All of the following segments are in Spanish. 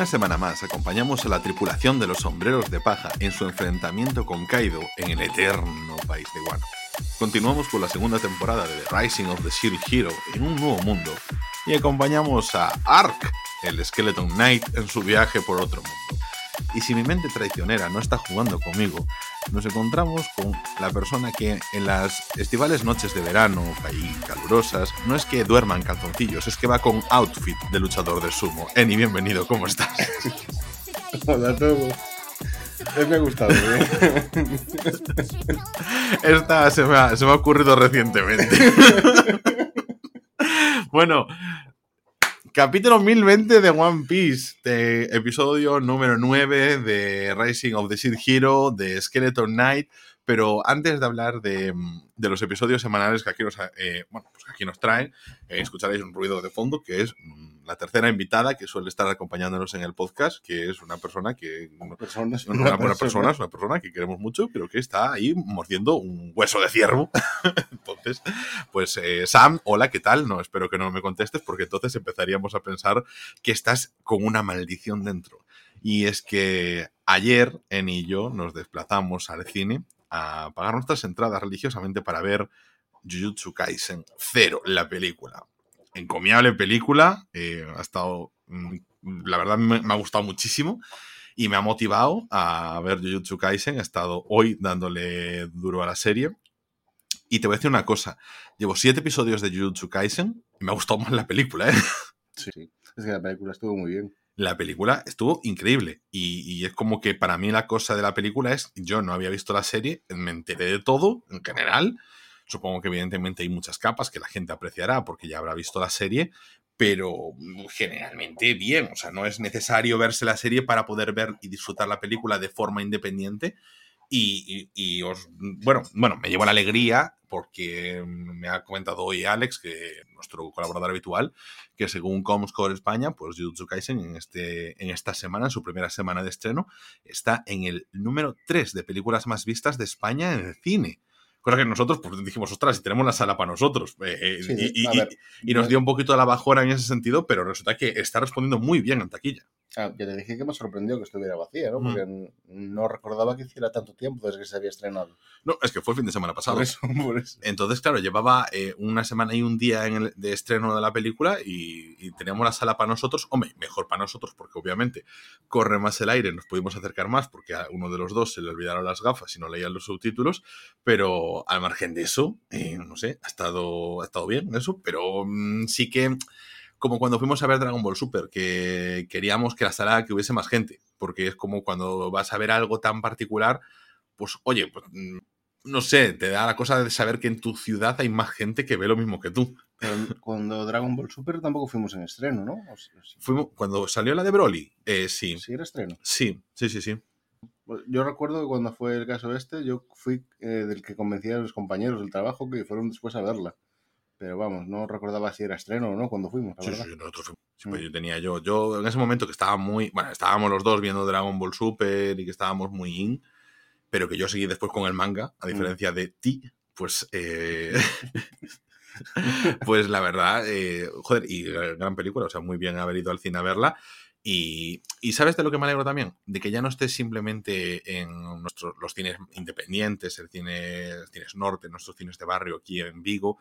Una semana más acompañamos a la tripulación de los sombreros de paja en su enfrentamiento con Kaido en el eterno país de Wano. Continuamos con la segunda temporada de The Rising of the Shield Hero en un nuevo mundo y acompañamos a Ark, el Skeleton Knight, en su viaje por otro mundo. Y si mi mente traicionera no está jugando conmigo, nos encontramos con la persona que en las estivales noches de verano y calurosas no es que duerma en calzoncillos, es que va con outfit de luchador de sumo. Eni, bienvenido, ¿cómo estás? Hola a todos. Es me ha gustado, ¿eh? Esta se me ha, se me ha ocurrido recientemente. bueno, Capítulo 1020 de One Piece, de episodio número 9 de Rising of the Seed Hero, de Skeleton Knight. Pero antes de hablar de, de los episodios semanales que aquí nos, eh, bueno, pues aquí nos traen, eh, escucharéis un ruido de fondo que es la tercera invitada que suele estar acompañándonos en el podcast, que es una persona que. Una persona, es una, buena persona, es una persona que queremos mucho, pero que está ahí mordiendo un hueso de ciervo. entonces, pues eh, Sam, hola, ¿qué tal? No, espero que no me contestes, porque entonces empezaríamos a pensar que estás con una maldición dentro. Y es que ayer, En y yo nos desplazamos al cine a pagar nuestras entradas religiosamente para ver Jujutsu Kaisen Cero, la película. Encomiable película, eh, ha estado, la verdad me, me, ha gustado muchísimo y me ha motivado a ver Jujutsu Kaisen. He estado hoy dándole duro a la serie. Y te voy a decir una cosa, llevo siete episodios de Jujutsu Kaisen y me ha gustado más la película, ¿eh? Sí, es que la película estuvo muy bien la película estuvo increíble. Y, y, es como que para mí la cosa de la película es, yo no había visto la serie, me enteré de todo en general. Supongo que evidentemente hay muchas capas que la gente apreciará porque ya habrá visto la serie, pero generalmente bien. O sea, no es necesario verse la serie para poder ver y disfrutar la película de forma independiente. Y, os, bueno, bueno, me llevo la alegría porque me ha comentado hoy Alex, que nuestro colaborador habitual, que según Comscore España, pues Jujutsu Kaisen en, este, en esta semana, en su primera semana de estreno, está en el número 3 de películas más vistas de España en el cine. Cosa que nosotros pues, dijimos, ostras, si tenemos la sala para nosotros. Eh, sí, y, y, y, nos dio un poquito la bajora en ese sentido, pero resulta que está respondiendo muy bien en taquilla. Ah, ya te dije que me sorprendió que estuviera vacía, ¿no? Porque mm. no recordaba que hiciera tanto tiempo desde que se había estrenado. No, es que fue el fin de semana pasado. Por eso, por eso. Entonces, claro, llevaba eh, una semana y un día en el, de estreno de la película y, y, teníamos la sala para nosotros. Hombre, mejor para nosotros porque obviamente corre más el aire, nos pudimos acercar más porque a uno de los dos se le olvidaron las gafas y no leían los subtítulos, pero al margen de eso, eh, no sé, ha estado, ha estado bien eso, pero mmm, sí que como cuando fuimos a ver Dragon Ball Super, que queríamos que la sala que hubiese más gente, porque es como cuando vas a ver algo tan particular, pues oye, pues, no sé, te da la cosa de saber que en tu ciudad hay más gente que ve lo mismo que tú. Pero cuando Dragon Ball Super tampoco fuimos en estreno, ¿no? O sea, sí. Fuimos, cuando salió la de Broly, eh, sí. Sí, era estreno. Sí, sí, sí, sí. Yo recuerdo que cuando fue el caso este, yo fui eh, del que convencía a los compañeros del trabajo que fueron después a verla pero vamos, no recordaba si era estreno o no cuando fuimos. Sí, sí, nosotros fuimos. Sí, pues yo tenía yo, yo en ese momento que estaba muy, bueno, estábamos los dos viendo Dragon Ball Super y que estábamos muy in, pero que yo seguí después con el manga, a diferencia mm. de ti, pues, eh, pues la verdad, eh, joder, y gran película, o sea, muy bien haber ido al cine a verla. Y, y, sabes de lo que me alegro también, de que ya no estés simplemente en nuestros, los cines independientes, el cine, cines norte, nuestros cines de barrio aquí en Vigo,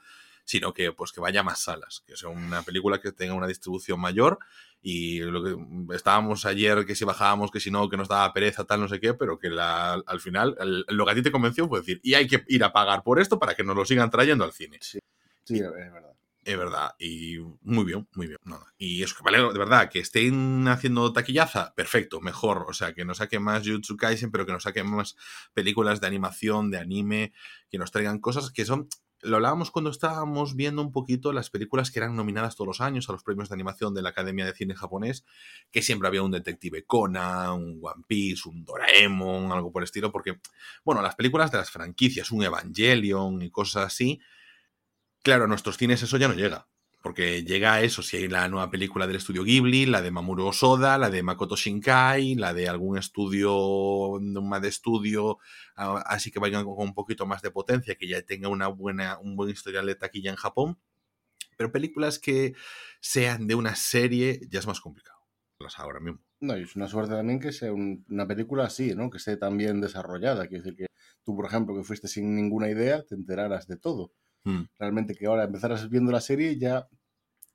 sino que pues que vaya a más salas, que sea una película que tenga una distribución mayor y lo que estábamos ayer que si bajábamos, que si no, que nos daba pereza, tal, no sé qué, pero que la, al final el, lo que a ti te convenció fue decir, y hay que ir a pagar por esto para que nos lo sigan trayendo al cine. Sí, sí es verdad. Es verdad, y muy bien, muy bien. Y eso que vale, de verdad, que estén haciendo taquillaza, perfecto, mejor. O sea, que nos saquen más Jujutsu Kaisen, pero que nos saquen más películas de animación, de anime, que nos traigan cosas que son lo hablábamos cuando estábamos viendo un poquito las películas que eran nominadas todos los años a los premios de animación de la Academia de Cine Japonés, que siempre había un Detective Conan, un One Piece, un Doraemon, algo por el estilo, porque, bueno, las películas de las franquicias, un Evangelion y cosas así, claro, a nuestros cines eso ya no llega. Porque llega a eso, si hay la nueva película del estudio Ghibli, la de Mamoru Osoda, la de Makoto Shinkai, la de algún estudio, más de estudio, así que vayan con un poquito más de potencia, que ya tenga una buena, un buen historial de taquilla en Japón. Pero películas que sean de una serie ya es más complicado. Las ahora mismo. No, y es una suerte también que sea un- una película así, ¿no? Que esté tan bien desarrollada. Quiero decir que tú, por ejemplo, que fuiste sin ninguna idea, te enteraras de todo. Mm. Realmente que ahora empezaras viendo la serie ya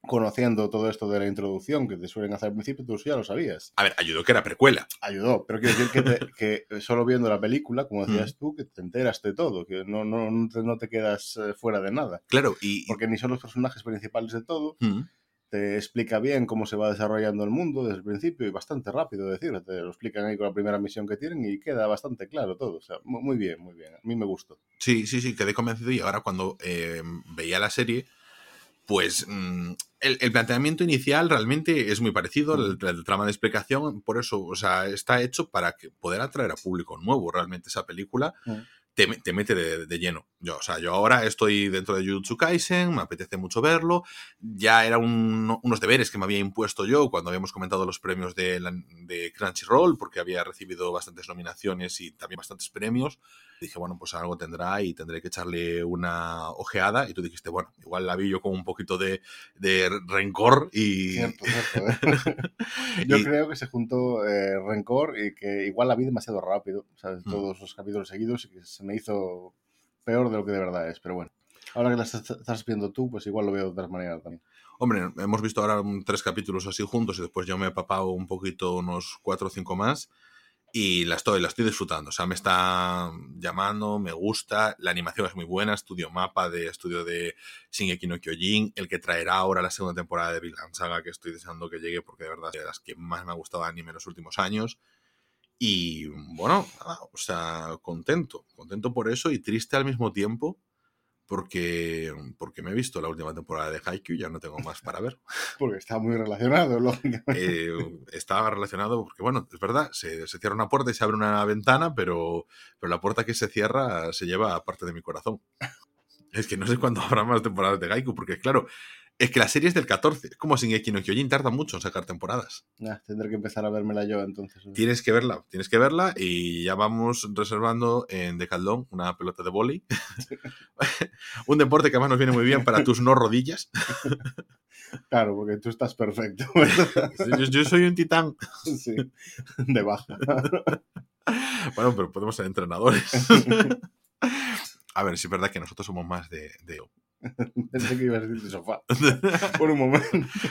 conociendo todo esto de la introducción que te suelen hacer al principio, tú ya lo sabías. A ver, ayudó que era precuela. Ayudó, pero quiero decir que, te- que solo viendo la película, como decías tú, que te enteras de todo, que no, no, no, te, no te quedas eh, fuera de nada. Claro, y... Porque ni son los personajes principales de todo, Mm. Te explica bien cómo se va desarrollando el mundo desde el principio y bastante rápido, es decir, te lo explican ahí con la primera misión que tienen y queda bastante claro todo. O sea, mu- muy bien, muy bien. A mí me gustó. Sí, sí, sí, quedé convencido y ahora cuando eh, veía la serie, pues mm, el, el planteamiento inicial realmente es muy parecido, el, el trama de explicación, por eso, o sea, está hecho para que poder atraer a público nuevo realmente esa película. Te, te mete de, de lleno. Yo, o sea, yo ahora estoy dentro de Jujutsu Kaisen, me apetece mucho verlo. Ya eran un- unos deberes que me había impuesto yo cuando habíamos comentado los premios de, de Crunchyroll, porque había recibido bastantes nominaciones y también bastantes premios dije, bueno, pues algo tendrá y tendré que echarle una ojeada. Y tú dijiste, bueno, igual la vi yo con un poquito de, de rencor y... Cierto, cierto. ¿eh? Yo y- creo que se juntó eh, Rencor y que igual la vi demasiado rápido, ¿sabes? Mm. Todos los capítulos seguidos y que se me hizo peor de lo que de verdad es, pero bueno. Ahora que la estás viendo tú, pues igual lo veo de otra manera también. Hombre, hemos visto ahora tres capítulos así juntos y después yo me he papado un poquito unos cuatro o cinco más y la estoy, la estoy disfrutando. O sea, me está llamando, me gusta, la animación es muy buena, estudio mapa de estudio de Shingeki no Kyojin, el que traerá ahora la segunda temporada de Vinland Saga que estoy deseando que llegue porque de verdad es de las que más me ha gustado anime en los últimos años. Y bueno, nada, o sea, contento, contento por eso y triste al mismo tiempo porque, porque me he visto la última temporada de Haikyuu ya no tengo más para ver. Porque está muy relacionado, lógicamente. Eh, estaba relacionado porque, bueno, es verdad, se, se cierra una puerta y se abre una ventana, pero, pero la puerta que se cierra se lleva a parte de mi corazón. Es que no sé cuándo habrá más temporadas de Haikyuu, porque claro, es que la serie es del 14, es como Shingeki no Kyojin, tarda mucho en sacar temporadas. Ah, tendré que empezar a vérmela yo entonces. Tienes que verla, tienes que verla y ya vamos reservando en Decathlon una pelota de vóley. Un deporte que además nos viene muy bien para tus no rodillas. Claro, porque tú estás perfecto, yo soy un titán. Sí, de baja. Bueno, pero podemos ser entrenadores. A ver, sí es verdad que nosotros somos más de, de, Pensé que ibas a decir de sofá. Por un momento.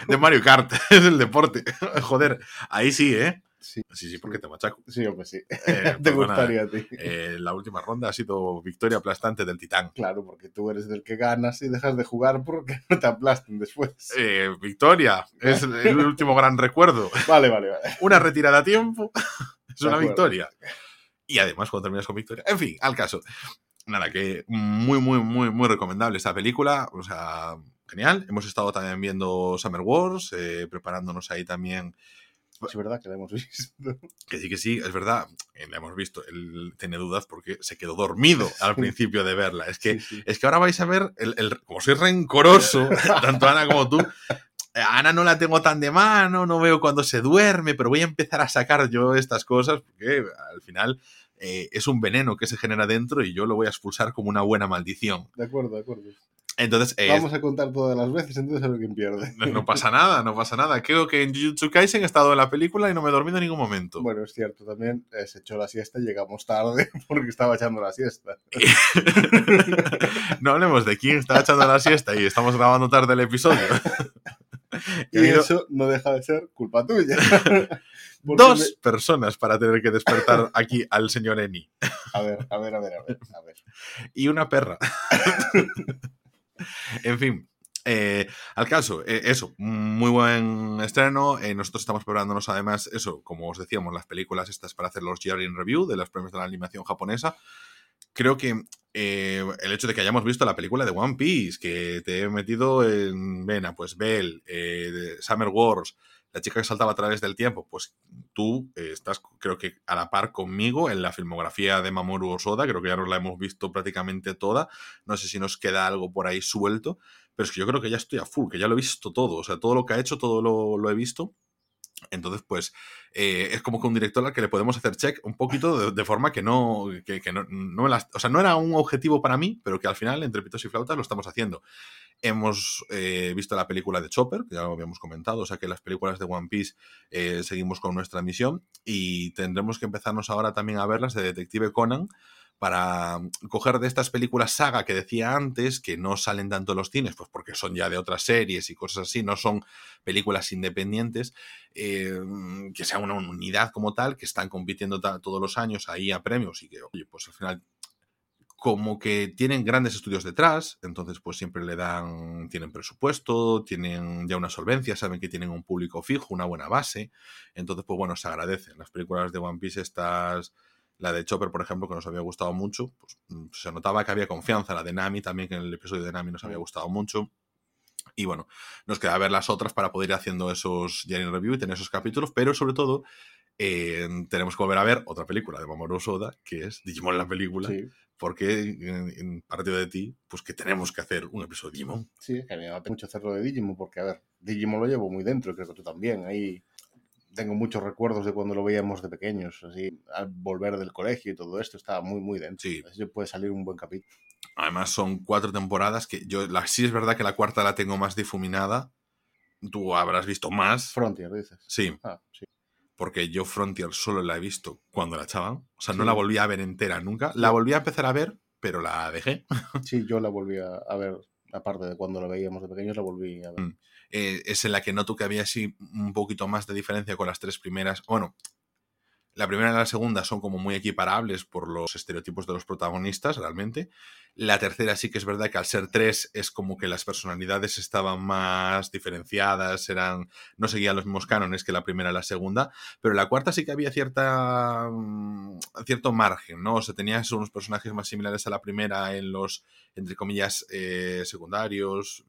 de Mario Kart. Es el deporte. Joder, ahí sí, ¿eh? Sí, Sí, sí, porque te machaco. sí, pues sí. Eh, Te gustaría a ti. eh, la última ronda ha sido victoria aplastante del Titán. Claro, porque tú eres del que ganas y dejas de jugar porque no te aplasten después. Eh, victoria, es el último gran recuerdo. Vale, vale, vale. Una retirada a tiempo es De una acuerdo. victoria. Y además, cuando terminas con victoria. En fin, al caso. Nada, que muy, muy, muy, muy recomendable esta película. O sea, genial. Hemos estado también viendo Summer Wars, eh, preparándonos ahí también. Es verdad que la hemos visto. Que sí, que sí, es verdad. eh, La hemos visto. Él tiene dudas porque se quedó dormido al principio de verla. Es que, Sí, sí. es que ahora vais a ver, el, el- como soy rencoroso, tanto Ana como tú. eh, a Ana no la tengo tan de mano, no veo cuando se duerme, pero voy a empezar a sacar yo estas cosas porque al final eh, es un veneno que se genera dentro y yo lo voy a expulsar como una buena maldición. De acuerdo, de acuerdo. Entonces, eh, Vamos a contar todas las veces, entonces a ver quién pierde. no, no pasa nada, no pasa nada. Creo que en Jujutsu Kaisen he estado en la película y no me he dormido en ningún momento. Bueno, es cierto, también eh, se echó la siesta y llegamos tarde porque estaba echando la siesta. no hablemos de quién está echando la siesta y estamos grabando tarde el episodio. Y eso no deja de ser culpa tuya. Dos personas para tener que despertar aquí al señor Eni. me- A ver, a ver, a ver, a ver. A ver. y una perra. en fin. eh, al caso, eh, eso, muy buen estreno. eh, nosotros estamos preparándonos además, eso, como os decíamos, las películas estas para hacer los year in review de los premios de la animación japonesa. Creo que eh, el hecho de que hayamos visto la película de One Piece, que te he metido en vena, pues Bell, eh, Summer Wars, la chica que saltaba a través del tiempo, pues tú eh, estás, creo que a la par conmigo en la filmografía de Mamoru Osoda, creo que ya nos la hemos visto prácticamente toda, no sé si nos queda algo por ahí suelto, pero es que yo creo que ya estoy a full, que ya lo he visto todo, o sea, todo lo que ha hecho, todo lo, lo he visto. Entonces, pues, eh, es como que un director al que le podemos hacer check un poquito de, forma que no, que, no, no las- o sea, no era un objetivo para mí, pero que al final, entre pitos y flautas, lo estamos haciendo. Hemos eh, visto la película de Chopper, que ya lo habíamos comentado, o sea que las películas de One Piece eh, seguimos con nuestra misión y tendremos que empezarnos ahora también a verlas de Detective Conan para coger de estas películas saga que decía antes, que no salen tanto los cines, pues porque son ya de otras series y cosas así, no son películas independientes, eh, que sea una unidad como tal, que están compitiendo todos los años ahí a premios y que, oye, pues al final como que tienen grandes estudios detrás, entonces pues siempre le dan, tienen presupuesto, tienen ya una solvencia, saben que tienen un público fijo, una buena base, entonces pues bueno, se agradecen. Las películas de One Piece estas, la de Chopper por ejemplo, que nos había gustado mucho, pues mm, se notaba que había confianza, la de Nami también, que en el episodio de Nami nos había gustado mucho. Y bueno, nos queda ver las otras para poder ir haciendo esos Journey Review y tener esos capítulos, pero sobre todo eh, tenemos que volver a ver otra película de Mamoru Soda, que es Digimon la película, porque en, partido de ti, pues que tenemos que hacer un episodio de Digimon. Sí, que me da mucho hacerlo de Digimon, porque a ver, Digimon lo llevo muy dentro, creo que tú también, ahí tengo muchos recuerdos de cuando lo veíamos de pequeños, así, al volver del colegio y todo esto, estaba muy, muy dentro. Sí. Así puede salir un buen capítulo. Además, son cuatro temporadas que yo, la, sí es verdad que la cuarta la tengo más difuminada. Tú habrás visto más. Frontier, dices. Sí. Ah, sí porque yo Frontier solo la he visto cuando la echaban. O sea, no la volví a ver entera nunca. La volví a empezar a ver, pero la dejé. Sí, yo la volví a ver, aparte de cuando la veíamos de pequeños, la volví a ver. Mm. Eh, es en la que noto que había así un poquito más de diferencia con las tres primeras. Bueno, la primera y la segunda son como muy equiparables por los estereotipos de los protagonistas, realmente. La tercera sí que es verdad que al ser tres es como que las personalidades estaban más diferenciadas, eran no seguían los mismos cánones que la primera y la segunda, pero la cuarta sí que había cierta mm, cierto margen, ¿no? O sea, tenías unos personajes más similares a la primera en los, entre comillas, eh, secundarios,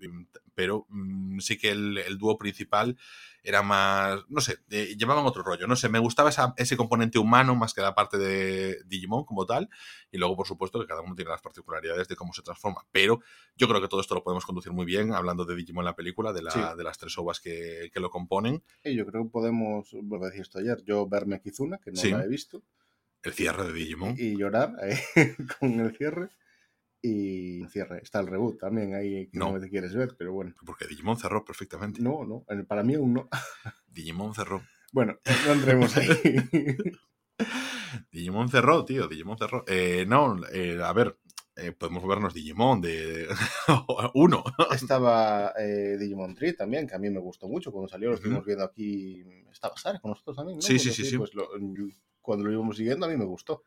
pero mm, sí que el dúo principal era más, no sé, llevaban otro rollo, no sé, me gustaba ese componente humano más que la parte de Digimon como tal, y luego por supuesto que cada uno tiene las particularidades de cómo se transforma, pero yo creo que todo esto lo podemos conducir muy bien hablando de Digimon en la película, de, la, de las tres ovas que, lo componen. Y yo creo que podemos, volver a decir esto ayer, yo verme Kizuna, que no la he visto. El cierre de Digimon. Y, llorar eh, con el cierre y cierre. Está el reboot también ahí que no, te quieres ver, pero bueno. Porque Digimon cerró perfectamente. No, no, para mí aún no. Digimon cerró. Bueno, no entremos ahí. Digimon cerró, tío, Digimon cerró. Eh, no, eh, a ver, eh, podemos vernos Digimon de uno. Estaba Digimon Tree también, que a mí me gustó mucho cuando salió, lo estuvimos viendo aquí. Estaba Sara con nosotros también, ¿no? Sí, sí, sí, sí. Pues cuando lo íbamos siguiendo a mí me gustó.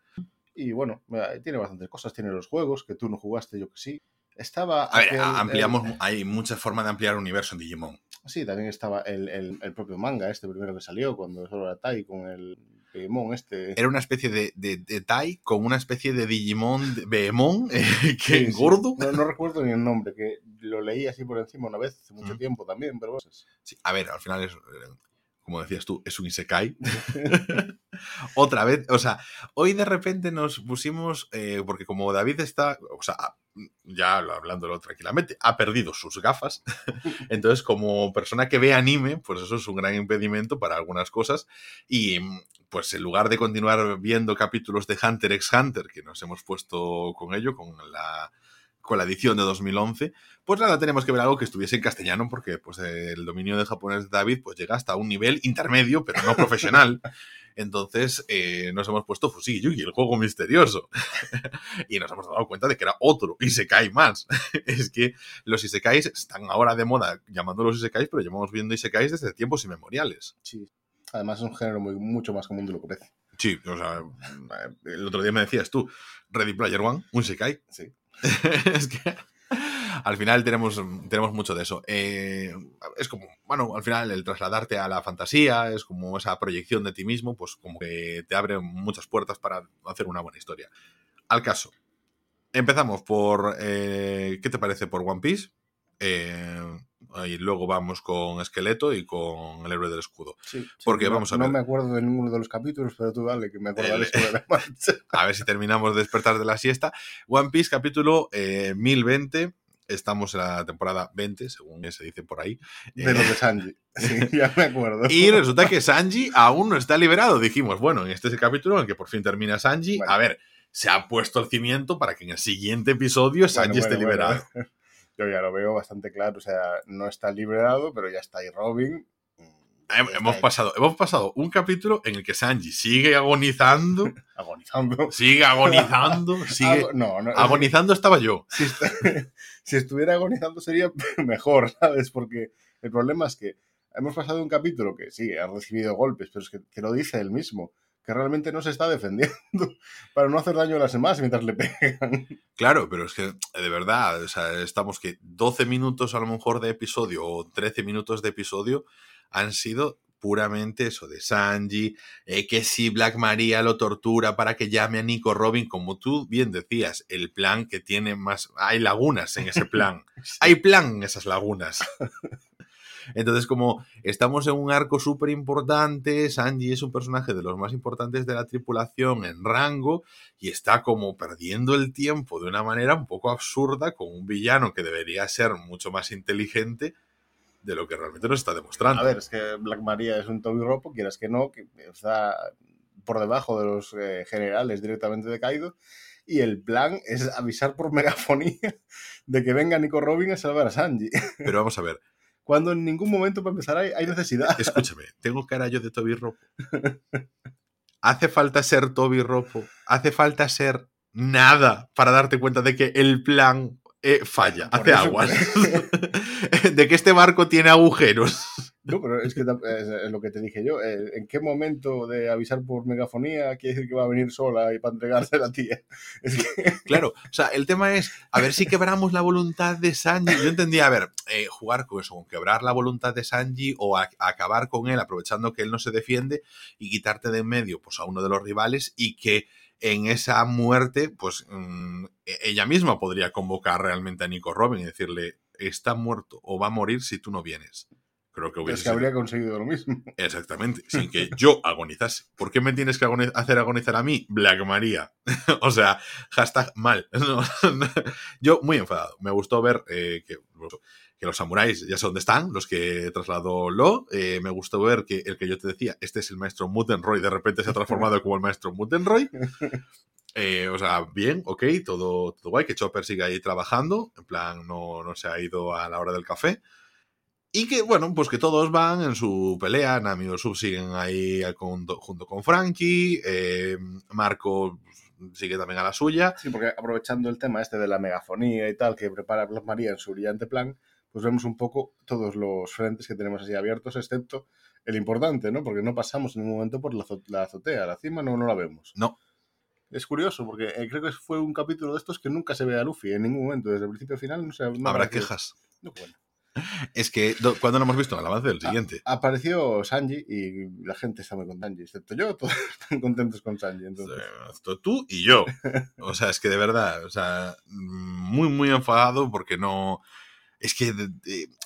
Y bueno, tiene bastantes cosas. Tiene los juegos que tú no jugaste, yo que sí. Estaba. A ver, ampliamos. hay muchas formas de ampliar el universo en Digimon. Sí, también estaba el, el, propio manga, este primero que salió, cuando solo era Tai con el Digimon este. Era una especie de, de, Tai con una especie de Digimon Beemon que gordo. No, recuerdo ni el nombre, que lo leí así por encima una vez hace mucho mm. tiempo también, pero sí, a ver, al final es como decías tú, es un Isekai. Otra vez, o sea, hoy de repente nos pusimos, eh, porque como David está, o sea, ya hablándolo tranquilamente, ha perdido sus gafas. Entonces, como persona que ve anime, pues eso es un gran impedimento para algunas cosas. Y pues en lugar de continuar viendo capítulos de Hunter x Hunter, que nos hemos puesto con ello, con la con la edición de 2011, pues nada, tenemos que ver algo que estuviese en castellano porque pues el dominio de japonés de David pues llega hasta un nivel intermedio, pero no profesional. Entonces eh, nos hemos puesto Fusi Yugi, el juego misterioso. y nos hemos dado cuenta de que era otro Isekai más. es que los Isekais están ahora de moda llamándolos Isekais, pero llevamos viendo Isekais desde tiempos inmemoriales. Sí. Además es un género muy, mucho más común de lo que parece. Sí, o sea, el otro día me decías tú, Ready Player One, un Isekai. Sí. es que al final tenemos, tenemos mucho de eso. Eh, es como, bueno, al final el trasladarte a la fantasía, es como esa proyección de ti mismo, pues como que te abre muchas puertas para hacer una buena historia. Al caso, empezamos por, eh, ¿qué te parece por One Piece? Eh, y luego vamos con Esqueleto y con el héroe del escudo. Porque vamos a ver. No me acuerdo de ninguno de los capítulos, pero tú dale, que me acordaré sobre la marcha. A ver si terminamos de despertar de la siesta. One Piece, capítulo 1020. Eh, Estamos en la temporada 20, según se dice por ahí. De lo de Sanji. Sí, ya me acuerdo. y resulta que Sanji aún no está liberado. Dijimos, bueno, en este es el capítulo en que por fin termina Sanji. A ver, se ha puesto el cimiento para que en el siguiente episodio Sanji esté liberado. Yo ya lo veo bastante claro, o sea, no está liberado, pero ya está ahí Robin. Hemos pasado, hemos pasado un capítulo en el que Sanji sigue agonizando. agonizando. Sigue agonizando. Sigue, no, no, agonizando estaba yo. Si, si, estuviera agonizando sería mejor, ¿sabes? Porque el problema es que hemos pasado un capítulo que sí, ha recibido golpes, pero es que, que lo dice él mismo que realmente no se está defendiendo para no hacer daño a las demás mientras le pegan. Claro, pero es que de verdad, o sea, estamos que 12 minutos a lo mejor de episodio o 13 minutos de episodio han sido puramente eso de Sanji, eh, que si Black Maria lo tortura para que llame a Nico Robin, como tú bien decías, el plan que tiene más... Hay lagunas en ese plan. Hay plan en esas lagunas. Entonces, como estamos en un arco súper importante, Sanji es un personaje de los más importantes de la tripulación en rango y está como perdiendo el tiempo de una manera un poco absurda con un villano que debería ser mucho más inteligente de lo que realmente nos está demostrando. A ver, es que Black Maria es un Toby Ropo, quieras que no, que está por debajo de los eh, generales directamente de Kaido. Y el plan es avisar por megafonía de que venga Nico Robin a salvar a Sanji. Pero vamos a ver, cuando en ningún momento para empezar hay, necesidad. Escúchame, tengo cara yo de Toby Ropo. Hace falta ser Toby Ropo. Hace falta ser nada para darte cuenta de que el plan eh, falla, hace aguas. de que este barco tiene agujeros. No, pero es que es lo que te dije yo. Eh, ¿En qué momento de avisar por megafonía quiere decir que va a venir sola y para entregarse a la tía? Claro, o sea, el tema es a ver si quebramos la voluntad de Sanji. Yo entendía, a ver, eh, jugar con eso, con quebrar la voluntad de Sanji o acabar con él aprovechando que él no se defiende y quitarte de en medio pues, a uno de los rivales y que en esa muerte, pues mm, e-, ella misma podría convocar realmente a Nico Robin y decirle, está muerto o va a morir si tú no vienes. Creo que Es que habría conseguido lo mismo. Exactamente, sin que yo agonizase. ¿Por qué me tienes que hacer agonizar a mí? Black María. o sea, hashtag mal. yo muy enfadado. Me gustó ver eh, que, que, los samuráis ya sé dónde están, los que trasladó Lo. Eh, me gustó ver que el que yo te decía, este es el maestro Muttenroy, de repente se ha transformado como el maestro Muttenroy. Eh, o sea, bien, ok, todo, todo guay, que Chopper sigue ahí trabajando, en plan, no, no se ha ido a la hora del café. Y que, bueno, pues que todos van en su pelea. Nami y Sub siguen ahí junto con Frankie. Eh, Marco sigue también a la suya. Sí, porque aprovechando el tema este de la megafonía y tal que prepara Blas María en su brillante plan, pues vemos un poco todos los frentes que tenemos así abiertos, excepto el importante, ¿no? Porque no pasamos en un momento por la, azotea, la cima no, no la vemos. No. Es curioso, porque eh, creo que fue un capítulo de estos que nunca se ve a Luffy en ningún momento, desde el principio al final. No se, Habrá quejas. No, bueno. Es que, ¿cuándo lo hemos visto? El avance del siguiente. apareció Sanji y la gente está muy con Sanji, excepto yo, todos están contentos con Sanji. Entonces. tú y yo. O sea, es que de verdad, o sea, muy, muy enfadado porque no es que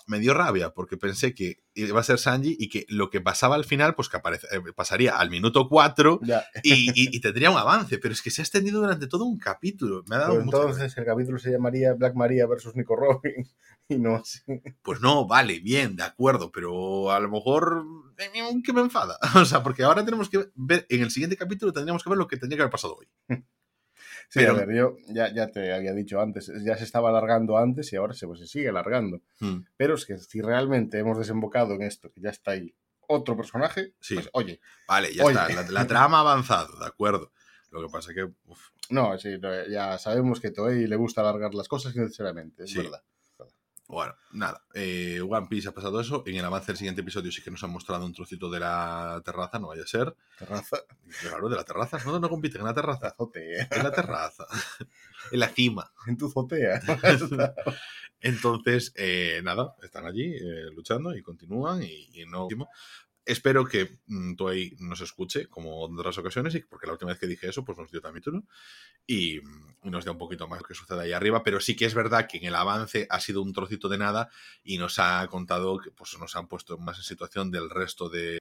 me dio rabia porque pensé que iba a ser Sanji y que lo que pasaba al final, pues que aparece, eh, pasaría al minuto 4 y, tendría un avance, pero es que se ha extendido durante todo un capítulo. Me ha dado entonces el capítulo se llamaría Black Maria versus Nico Robin y no así. Pues no, vale, bien, de acuerdo, pero a lo mejor eh, que me enfada. O sea, porque ahora tenemos que ver, en el siguiente capítulo tendríamos que ver lo que tendría que haber pasado hoy. Sí, a ver, yo ya, ya, te había dicho antes, ya se estaba alargando antes y ahora se, pues, se sigue alargando. Hmm. Pero es que si realmente hemos desembocado en esto, que ya está ahí otro personaje, sí. Pues, oye. Vale, ya está, la, trama ha avanzado, de acuerdo. Lo que pasa es que... No, sí, ya sabemos que Toei le gusta alargar las cosas innecesariamente, es verdad. Bueno, nada. Eh, One Piece ha pasado eso. En el avance del siguiente episodio sí que nos han mostrado un trocito de la terraza, no vaya a ser. ¿Terraza? Claro, de la terraza. No, no compiten en la terraza. La azotea. En la terraza. en la cima. En tu azotea. Entonces, eh, nada, están allí eh, luchando y continúan y, y no espero que mm, Toei nos escuche, como en otras ocasiones, y porque la última vez que dije eso, pues nos dio también tú, y, y, nos dé un poquito más lo que sucede ahí arriba, pero sí que es verdad que en el avance ha sido un trocito de nada y nos ha contado que pues, nos han puesto más en situación del resto de,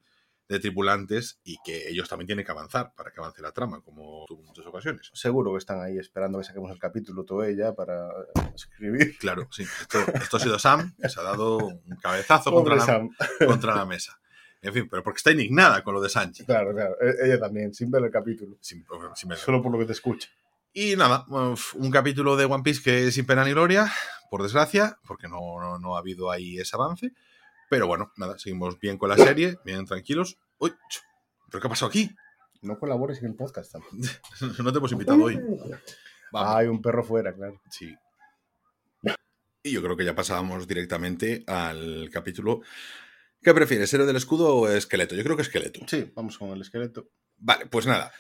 tripulantes y que ellos también tienen que avanzar para que avance la trama, como tuvo en muchas ocasiones. Seguro que están ahí esperando que saquemos el capítulo Toei ya para escribir. Claro, sí. Esto, ha sido Sam, que se ha dado un cabezazo contra contra la mesa. En fin, pero porque está indignada con lo de Sanchi. Claro, claro. E-, ella también, sin ver el capítulo. Solo por lo que te escucha. Y nada, un capítulo de One Piece que sin pena ni gloria, por desgracia, porque no, no, ha habido ahí ese avance. Pero bueno, nada, seguimos bien con la serie, bien tranquilos. Uy, ¿pero qué ha pasado aquí? No colabores en el podcast. no te hemos invitado hoy. Hay un perro fuera, claro. Sí. Y yo creo que ya pasábamos directamente al capítulo. ¿Qué prefieres, héroe del escudo o esqueleto? Yo creo que esqueleto. Sí, vamos con el esqueleto. Vale, pues nada.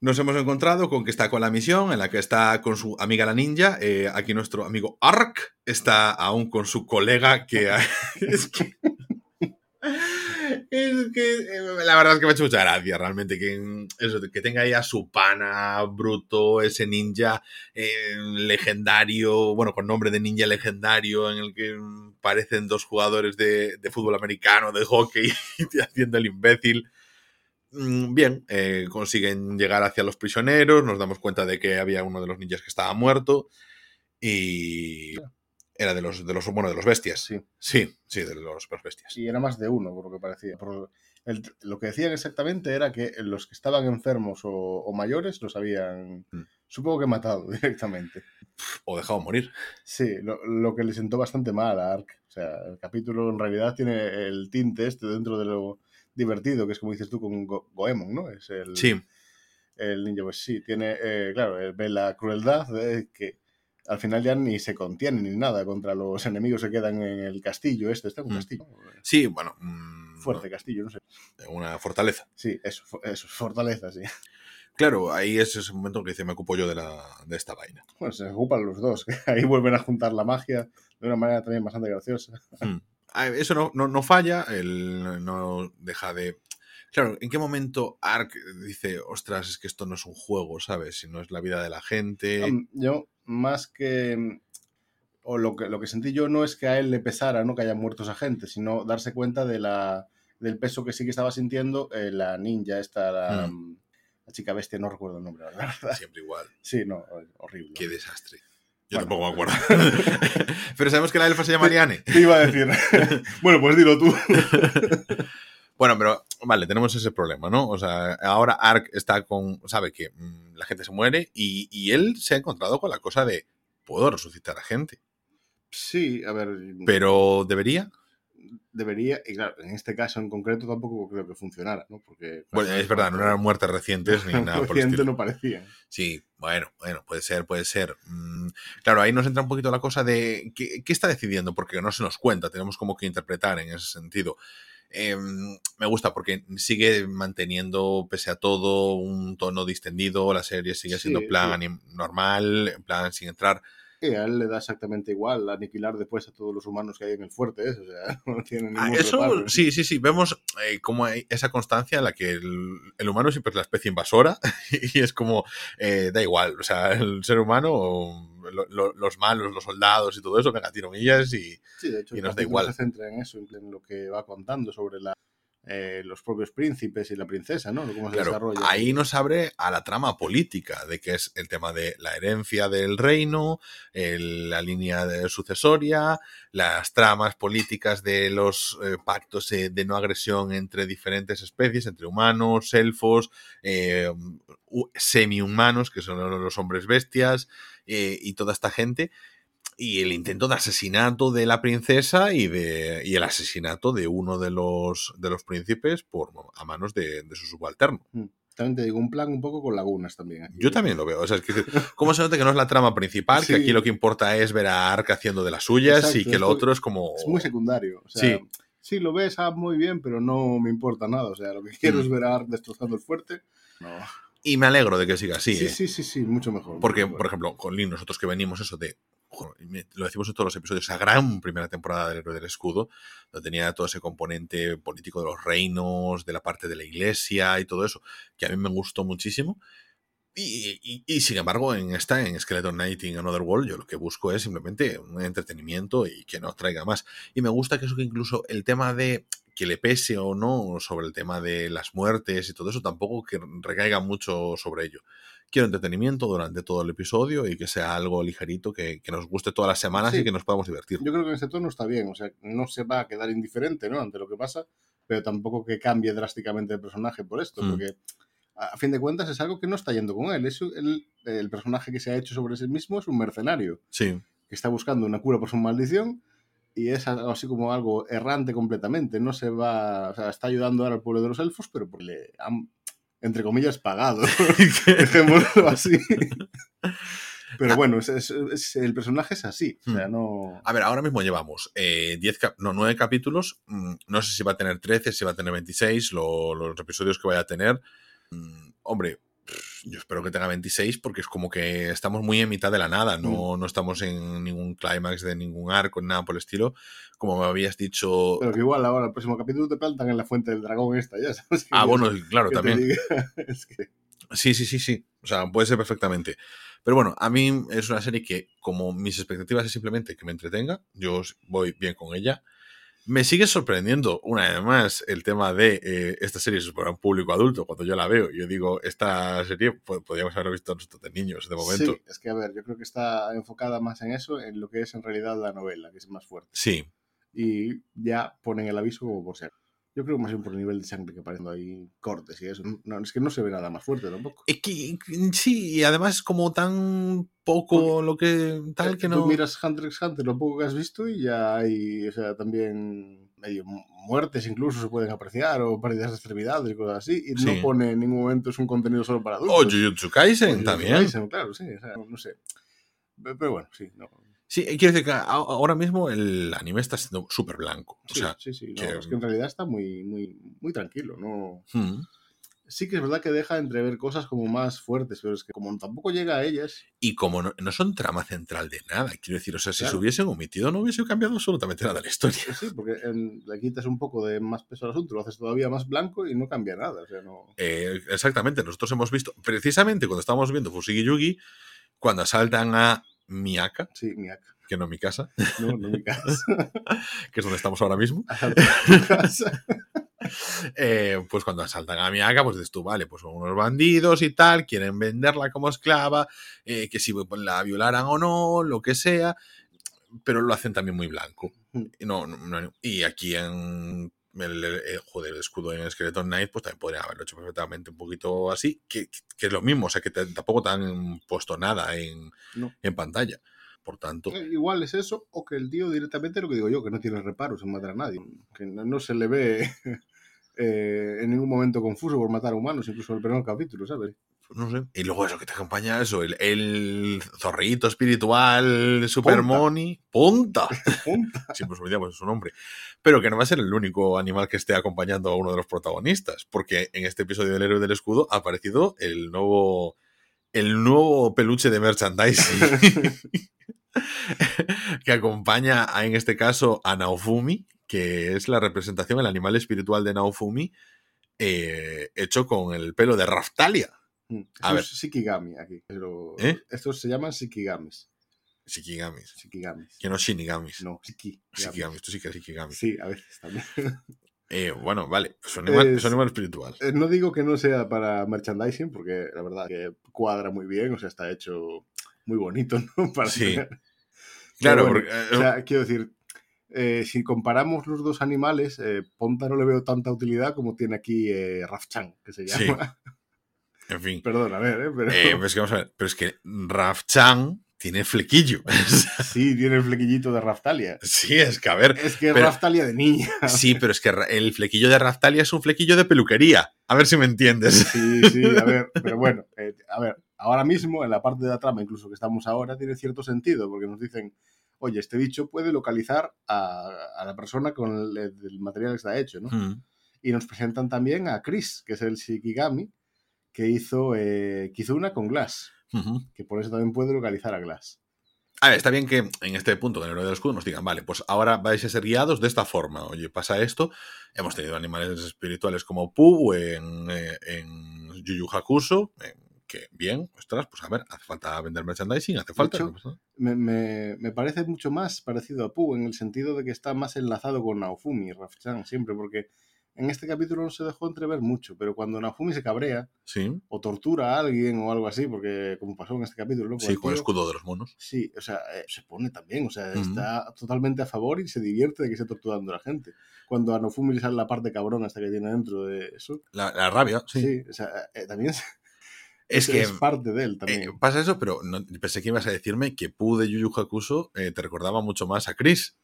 Nos hemos encontrado con que está con la misión, en la que está con su amiga la ninja. Eh, aquí nuestro amigo Ark está aún con su colega que... es que... Es que eh, la verdad es que me ha hecho mucha gracia realmente que, eso, que tenga ahí a su pana bruto, ese ninja eh, legendario, bueno, con nombre de ninja legendario, en el que parecen dos jugadores de, fútbol americano, de hockey, haciendo el imbécil. Mm, bien, eh, consiguen llegar hacia los prisioneros, nos damos cuenta de que había uno de los ninjas que estaba muerto y era de los, de los, bueno, de los bestias. Sí. Sí, sí, de los, bestias. Y era más de uno, por lo que parecía. lo que decían exactamente era que los que estaban enfermos o, mayores los habían, mm. supongo que matado directamente. O dejado morir. Sí, lo, que le sentó bastante mal a Ark. O sea, el capítulo en realidad tiene el tinte este dentro de lo divertido, que es como dices tú con Goemon, ¿no? Es el, sí. El ninja, pues sí, tiene, eh, claro, ve la crueldad de que al final ya ni se contiene ni nada contra los enemigos que quedan en el castillo. Este está un mm. castillo. Sí, bueno. Mm, Fuerte castillo, no sé. Una fortaleza. Sí, eso, eso, fortaleza, sí. Claro, ahí es ese momento que dice, me ocupo yo de, la, de esta vaina. Bueno, se ocupan los dos. Ahí vuelven a juntar la magia de una manera también bastante graciosa. Mm. Eso no, no, no falla, él no deja de Claro, ¿en qué momento Ark dice, ostras, es que esto no es un juego, ¿sabes? Si no es la vida de la gente. yo, más que. O lo que, lo que sentí yo no es que a él le pesara, ¿no? Que haya muerto esa gente, sino darse cuenta de la, del peso que sí que estaba sintiendo eh, la ninja, esta, la, mm. la, chica bestia, no recuerdo el nombre, ¿verdad? Siempre igual. Sí, no, horrible. Qué desastre. Yo tampoco me acuerdo. Pero sabemos que la elfa se llama Ariane. Te iba a decir. bueno, pues dilo tú. Bueno, pero vale, tenemos ese problema, ¿no? O sea, ahora Ark está con, sabe que mm, la gente se muere y, él se ha encontrado con la cosa de, puedo resucitar a gente. Sí, a ver. Pero debería. Debería, y claro, en este caso en concreto tampoco creo que funcionara, ¿no? Porque. Bueno, es verdad, no eran muertes recientes ni nada por el no parecían. Sí, bueno, bueno, puede ser, puede ser. Mm, claro, ahí nos entra un poquito la cosa de ¿qué, ¿qué, está decidiendo? Porque no se nos cuenta, tenemos como que interpretar en ese sentido. Em, me gusta porque sigue manteniendo, pese a todo, un tono distendido. La serie sigue siendo plan normal, en plan sin entrar a él le da exactamente igual aniquilar después a todos los humanos que hay en el fuerte, ¿eh? o sea, no tiene ah, Eso, sí, sí, sí, vemos eh, como hay esa constancia en la que el, humano siempre es la especie invasora y es como, eh, da igual, o sea, el ser humano, los malos, los soldados y todo eso, venga, tironillas y, sí, de hecho, y nos da igual. se centra en eso, en lo que va contando sobre la eh, los propios príncipes y la princesa, ¿no? Cómo se desarrolla. Ahí nos abre a la trama política, de que es el tema de la herencia del reino, la línea de sucesoria, las tramas políticas de los eh, pactos eh, de no agresión entre diferentes especies, entre humanos, elfos, semi-humanos, que son los hombres bestias, y toda esta gente y el intento de asesinato de la princesa y, de, y el asesinato de uno de los, de los príncipes por, a manos de, su subalterno. Mm, también te digo, un plan un poco con lagunas también. Yo también lo veo. O sea, es que, ¿Cómo se nota que no es la trama principal? Que aquí lo que importa es ver a Ark haciendo de las suyas y que lo otro es como... Es muy secundario. O sea, sí. sí, lo ves ah, muy bien, pero no me importa nada. O sea, lo que quiero es mm. ver a Ark destrozando el fuerte. Y me alegro de que siga así. Sí, ¿eh? sí, sí, sí, mucho mejor. Porque, por ejemplo, con Lin, nosotros que venimos eso de lo decimos en todos los episodios, esa gran primera temporada del Héroe del Escudo, donde tenía todo ese componente político de los reinos, de la parte de la iglesia y todo eso, que a mí me gustó muchísimo. Y, sin embargo, en esta, en Skeleton Knight y Another World, yo lo que busco es simplemente un entretenimiento y que no traiga más. Y me gusta que eso que incluso el tema de que le pese o no sobre el tema de las muertes y todo eso, tampoco que recaiga mucho sobre ello quiero entretenimiento durante todo el episodio y que sea algo ligerito, que, nos guste todas las semanas y que nos podamos divertir. Yo creo que en este tono está bien, o sea, no se va a quedar indiferente ¿no? ante lo que pasa, pero tampoco que cambie drásticamente el personaje por esto, mm. porque a fin de cuentas es algo que no está yendo con él. Es el, el, personaje que se ha hecho sobre sí mismo es un mercenario. Sí. que está buscando una cura por su maldición y es algo así como algo errante completamente. No se va, o sea, está ayudando ahora al pueblo de los elfos, pero porque le han, entre comillas, pagado. Dejémoslo así. Pero bueno, el personaje es así. O sea, hmm. no... A ver, ahora mismo llevamos eh, no, 9 capítulos. Mm, no sé si va a tener 13, si va a tener 26, los episodios que vaya a tener. Mm, hombre, yo espero que tenga 26 porque es como que estamos muy en mitad de la nada, no, mm. no estamos en ningún clímax de ningún arco, nada por el estilo, como me habías dicho... Pero que igual ahora el próximo capítulo te plantan en la fuente del dragón esta, ya sabes. ah, bueno, claro, también. Sí, sí, sí, sí, o sea, puede ser perfectamente. Pero bueno, a mí es una serie que como mis expectativas es simplemente que me entretenga, yo voy bien con ella. Me sigue sorprendiendo, una vez más, el tema de eh, esta serie es para un público adulto. Cuando yo la veo, yo digo, esta serie podríamos haber visto nosotros de niños, de momento. Sí, es que a ver, yo creo que está enfocada más en eso, en lo que es en realidad la novela, que es más fuerte. Sí. Y ya ponen el aviso como por ser. Yo creo que más bien por el nivel de sangre que aparecen ahí cortes y eso. No, es que no se ve nada más fuerte tampoco. Es que sí, y además es como tan poco lo que tal eh, que no. Tú miras Hunter x Hunter, lo poco que has visto, y ya hay, o sea, también medio muertes incluso se pueden apreciar, o pérdidas de extremidades y cosas así, y no pone en ningún momento es un contenido solo para adultos. O Jujutsu Kaisen también. Kaisen, claro, sí, o sea, no sé. Pero bueno, sí, no. Sí, quiero decir que ahora mismo el anime está siendo súper blanco. Sí, sí, sí. es que en realidad está muy, muy, muy tranquilo. ¿no? Hmm. Sí que es verdad que deja entrever cosas como más fuertes, pero es que como tampoco llega a ellas. Y como no, son trama central de nada, quiero decir, o sea, si se hubiesen omitido no hubiese cambiado absolutamente nada la historia. Sí, porque le quitas un poco de más peso al asunto, lo haces todavía más blanco y no cambia nada. O sea, no... Eh, exactamente, nosotros hemos visto, precisamente cuando estábamos viendo Fusigi Yugi, cuando asaltan a Miyaka. Sí, Miyaka que no mi casa. No, no mi casa. que es donde estamos ahora mismo. eh, pues cuando asaltan a Miyaka, pues dices tú, vale, pues son unos bandidos y tal, quieren venderla como esclava, eh, que si la violaran o no, lo que sea, pero lo hacen también muy blanco. No, no, y aquí en el, el, escudo en Skeleton Knight, pues también podría haberlo hecho perfectamente un poquito así, que, que es lo mismo, o sea, que tampoco te han puesto nada en, en pantalla. Por tanto. Eh, igual es eso, o que el tío directamente lo que digo yo, que no tiene reparos en matar a nadie. Que no, se le ve eh, en ningún momento confuso por matar a humanos, incluso en el primer capítulo, ¿sabes? No sé. Y luego eso que te acompaña eso, el, el zorrito espiritual Super Money. Punta. Punta. Siempre su nombre. Pero que no va a ser el único animal que esté acompañando a uno de los protagonistas. Porque en este episodio del héroe del escudo ha aparecido el nuevo. El nuevo peluche de merchandising. que acompaña a, en este caso a Naofumi, que es la representación, el animal espiritual de Naofumi, eh, hecho con el pelo de Raftalia. Mm, a ver. es Shikigami aquí. Pero ¿Eh? Estos se llaman Shikigamis. Shikigamis. Shikigamis. Que no Shinigamis. No, Shiki. Shikigamis. Tú sí que Shikigami. Sí, a veces también. Eh, bueno, vale, pues son animal, animal espiritual. no digo que no sea para merchandising, porque la verdad que cuadra muy bien, o sea, está hecho muy bonito, ¿no? Para sí. Claro, porque, o eh, sea, quiero decir, eh, si comparamos los dos animales, eh, Ponta no le veo tanta utilidad como tiene aquí eh, Rafchan, que se llama. Sí. En fin. Perdón, a ver, ¿eh? Pero... Pues que vamos a ver, pero es que Rafchan tiene flequillo. Sí, tiene el flequillito de Raftalia. Sí, es que a ver. Es que es Raftalia de niña. Sí, pero es que el flequillo de Raftalia es un flequillo de peluquería. A ver si me entiendes. Sí, sí, a ver, pero bueno, a ver, ahora mismo, en la parte de la trama, incluso que estamos ahora, tiene cierto sentido, porque nos dicen, oye, este bicho puede localizar a, la persona con el, material que está hecho, ¿no? Mm. Y nos presentan también a Chris, que es el Shikigami, que hizo, eh, que hizo una con Glass, que por eso también puede localizar a Glass. A ver, está bien que en este punto del héroe del escudo nos digan, vale, pues ahora vais a ser guiados de esta forma. Oye, pasa esto. Hemos tenido animales espirituales como Pu en, eh, en Yu Yu Hakusho, que bien, ostras, pues a ver, hace falta vender merchandising, hace falta. me, me, me, parece mucho más parecido a Pooh en el sentido de que está más enlazado con Naofumi, Rafchan, siempre, porque en este capítulo no se dejó entrever mucho, pero cuando Naofumi se cabrea ¿Sí? o tortura a alguien o algo así, porque como pasó en este capítulo, ¿no? Sí, con el escudo de los monos. Sí, o sea, eh, se pone también, o sea, está totalmente a favor y se divierte de que esté torturando a la gente. Cuando a Naofumi le sale la parte cabrona hasta que tiene dentro de eso. La, rabia, sí. Sí, o sea, eh, también Es que es parte de él también. Eh, pasa eso, pero pensé que ibas a decirme que Pu de Yu Yu Hakusho eh, te recordaba mucho más a Chris.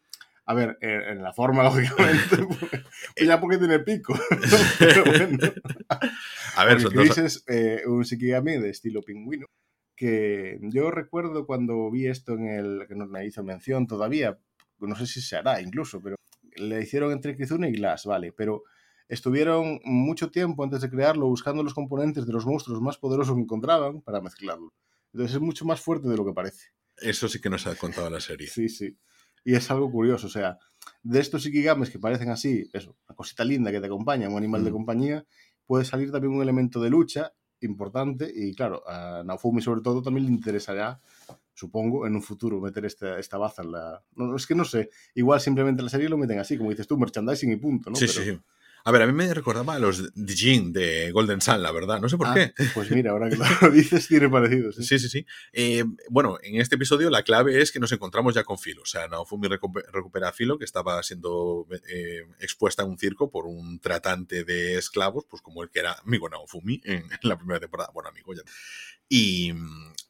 A ver, en la forma, lógicamente. ya porque tiene pico. A ver, son Chris es eh, un Shikigami de estilo pingüino. Que yo recuerdo cuando vi esto en el. que no me hizo mención todavía. No sé si se hará incluso, pero le hicieron entre Kizuna y Glass, vale. Pero estuvieron mucho tiempo antes de crearlo buscando los componentes de los monstruos más poderosos que encontraban para mezclarlo. Entonces es mucho más fuerte de lo que parece. Eso sí que nos ha contado la serie. sí, sí. Y es algo curioso, o sea, de estos Ikigames que parecen así, eso, una cosita linda que te acompaña, un animal de mm. compañía, puede salir también un elemento de lucha importante y claro, a Naofumi sobre todo también le interesará, supongo, en un futuro meter esta, esta baza en la... No, es que no sé, igual simplemente la serie lo meten así, como dices tú, merchandising y punto, ¿no? Sí, sí, sí. A ver, a mí me recordaba a los Dijin de Golden Sun, la verdad. No sé por ah, qué. Pues mira, ahora que lo dices, tiene parecido. Sí, sí, sí. Eh, bueno, en este episodio la clave es que nos encontramos ya con Filo. O sea, Naofumi recupera a Filo, que estaba siendo eh, expuesta en un circo por un tratante de esclavos, pues como el que era amigo Naofumi en, la primera temporada. Bueno, amigo ya. Y,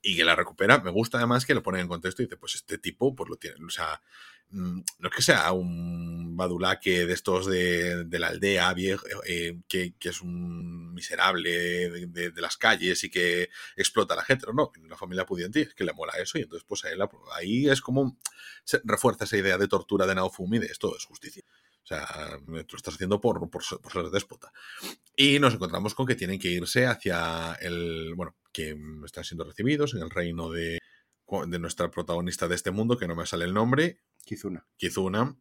y que la recupera. Me gusta además que lo pone en contexto y dice, pues este tipo, pues lo tiene. O sea, no es que sea un badulaque de estos de, la aldea viejo, eh, que, es un miserable de, las calles y que explota a la gente, no, no, una familia pudiente es que le mola eso y entonces pues ahí, es como se refuerza esa idea de tortura de Naofumi de esto es justicia. O sea, lo estás haciendo por, por, ser déspota. Y nos encontramos con que tienen que irse hacia el, bueno, que están siendo recibidos en el reino de, de nuestra protagonista de este mundo, que no me sale el nombre. Kizuna. Kizuna.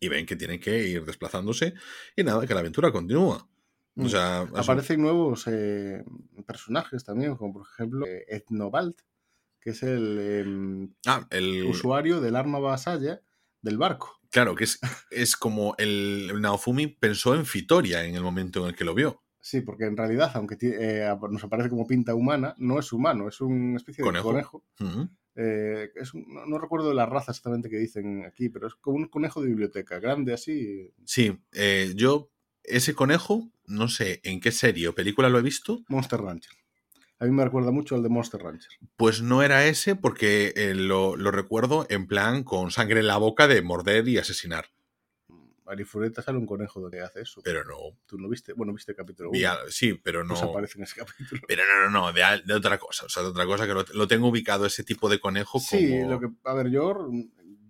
Y ven que tienen que ir desplazándose. Y nada, que la aventura continúa. O mm. sea, Aparecen nuevos eh, personajes también, como por ejemplo eh, Etnobalt, que es el, em, ah, el, usuario del arma vasalla del barco. Claro, que es, es como el Naofumi pensó en Fitoria en el momento en el que lo vio. Sí, porque en realidad, aunque eh, nos aparece como pinta humana, no es humano, es una especie de conejo. Eh, es no, recuerdo la raza exactamente que dicen aquí, pero es como un conejo de biblioteca, grande así. Sí, eh, yo ese conejo, no sé en qué serie o película lo he visto. Monster Rancher. A mí me recuerda mucho al de Monster Rancher. Pues no era ese porque lo, lo, recuerdo en plan con sangre en la boca de morder y asesinar. Arifureta sale un conejo que hace eso. Pero no. ¿Tú no viste? Bueno, viste el capítulo 1. Sí, pero no. Pues aparece en ese capítulo. Pero no, no, no, de, otra cosa. O sea, de otra cosa que lo, tengo ubicado ese tipo de conejo como. Sí, lo que. A ver, yo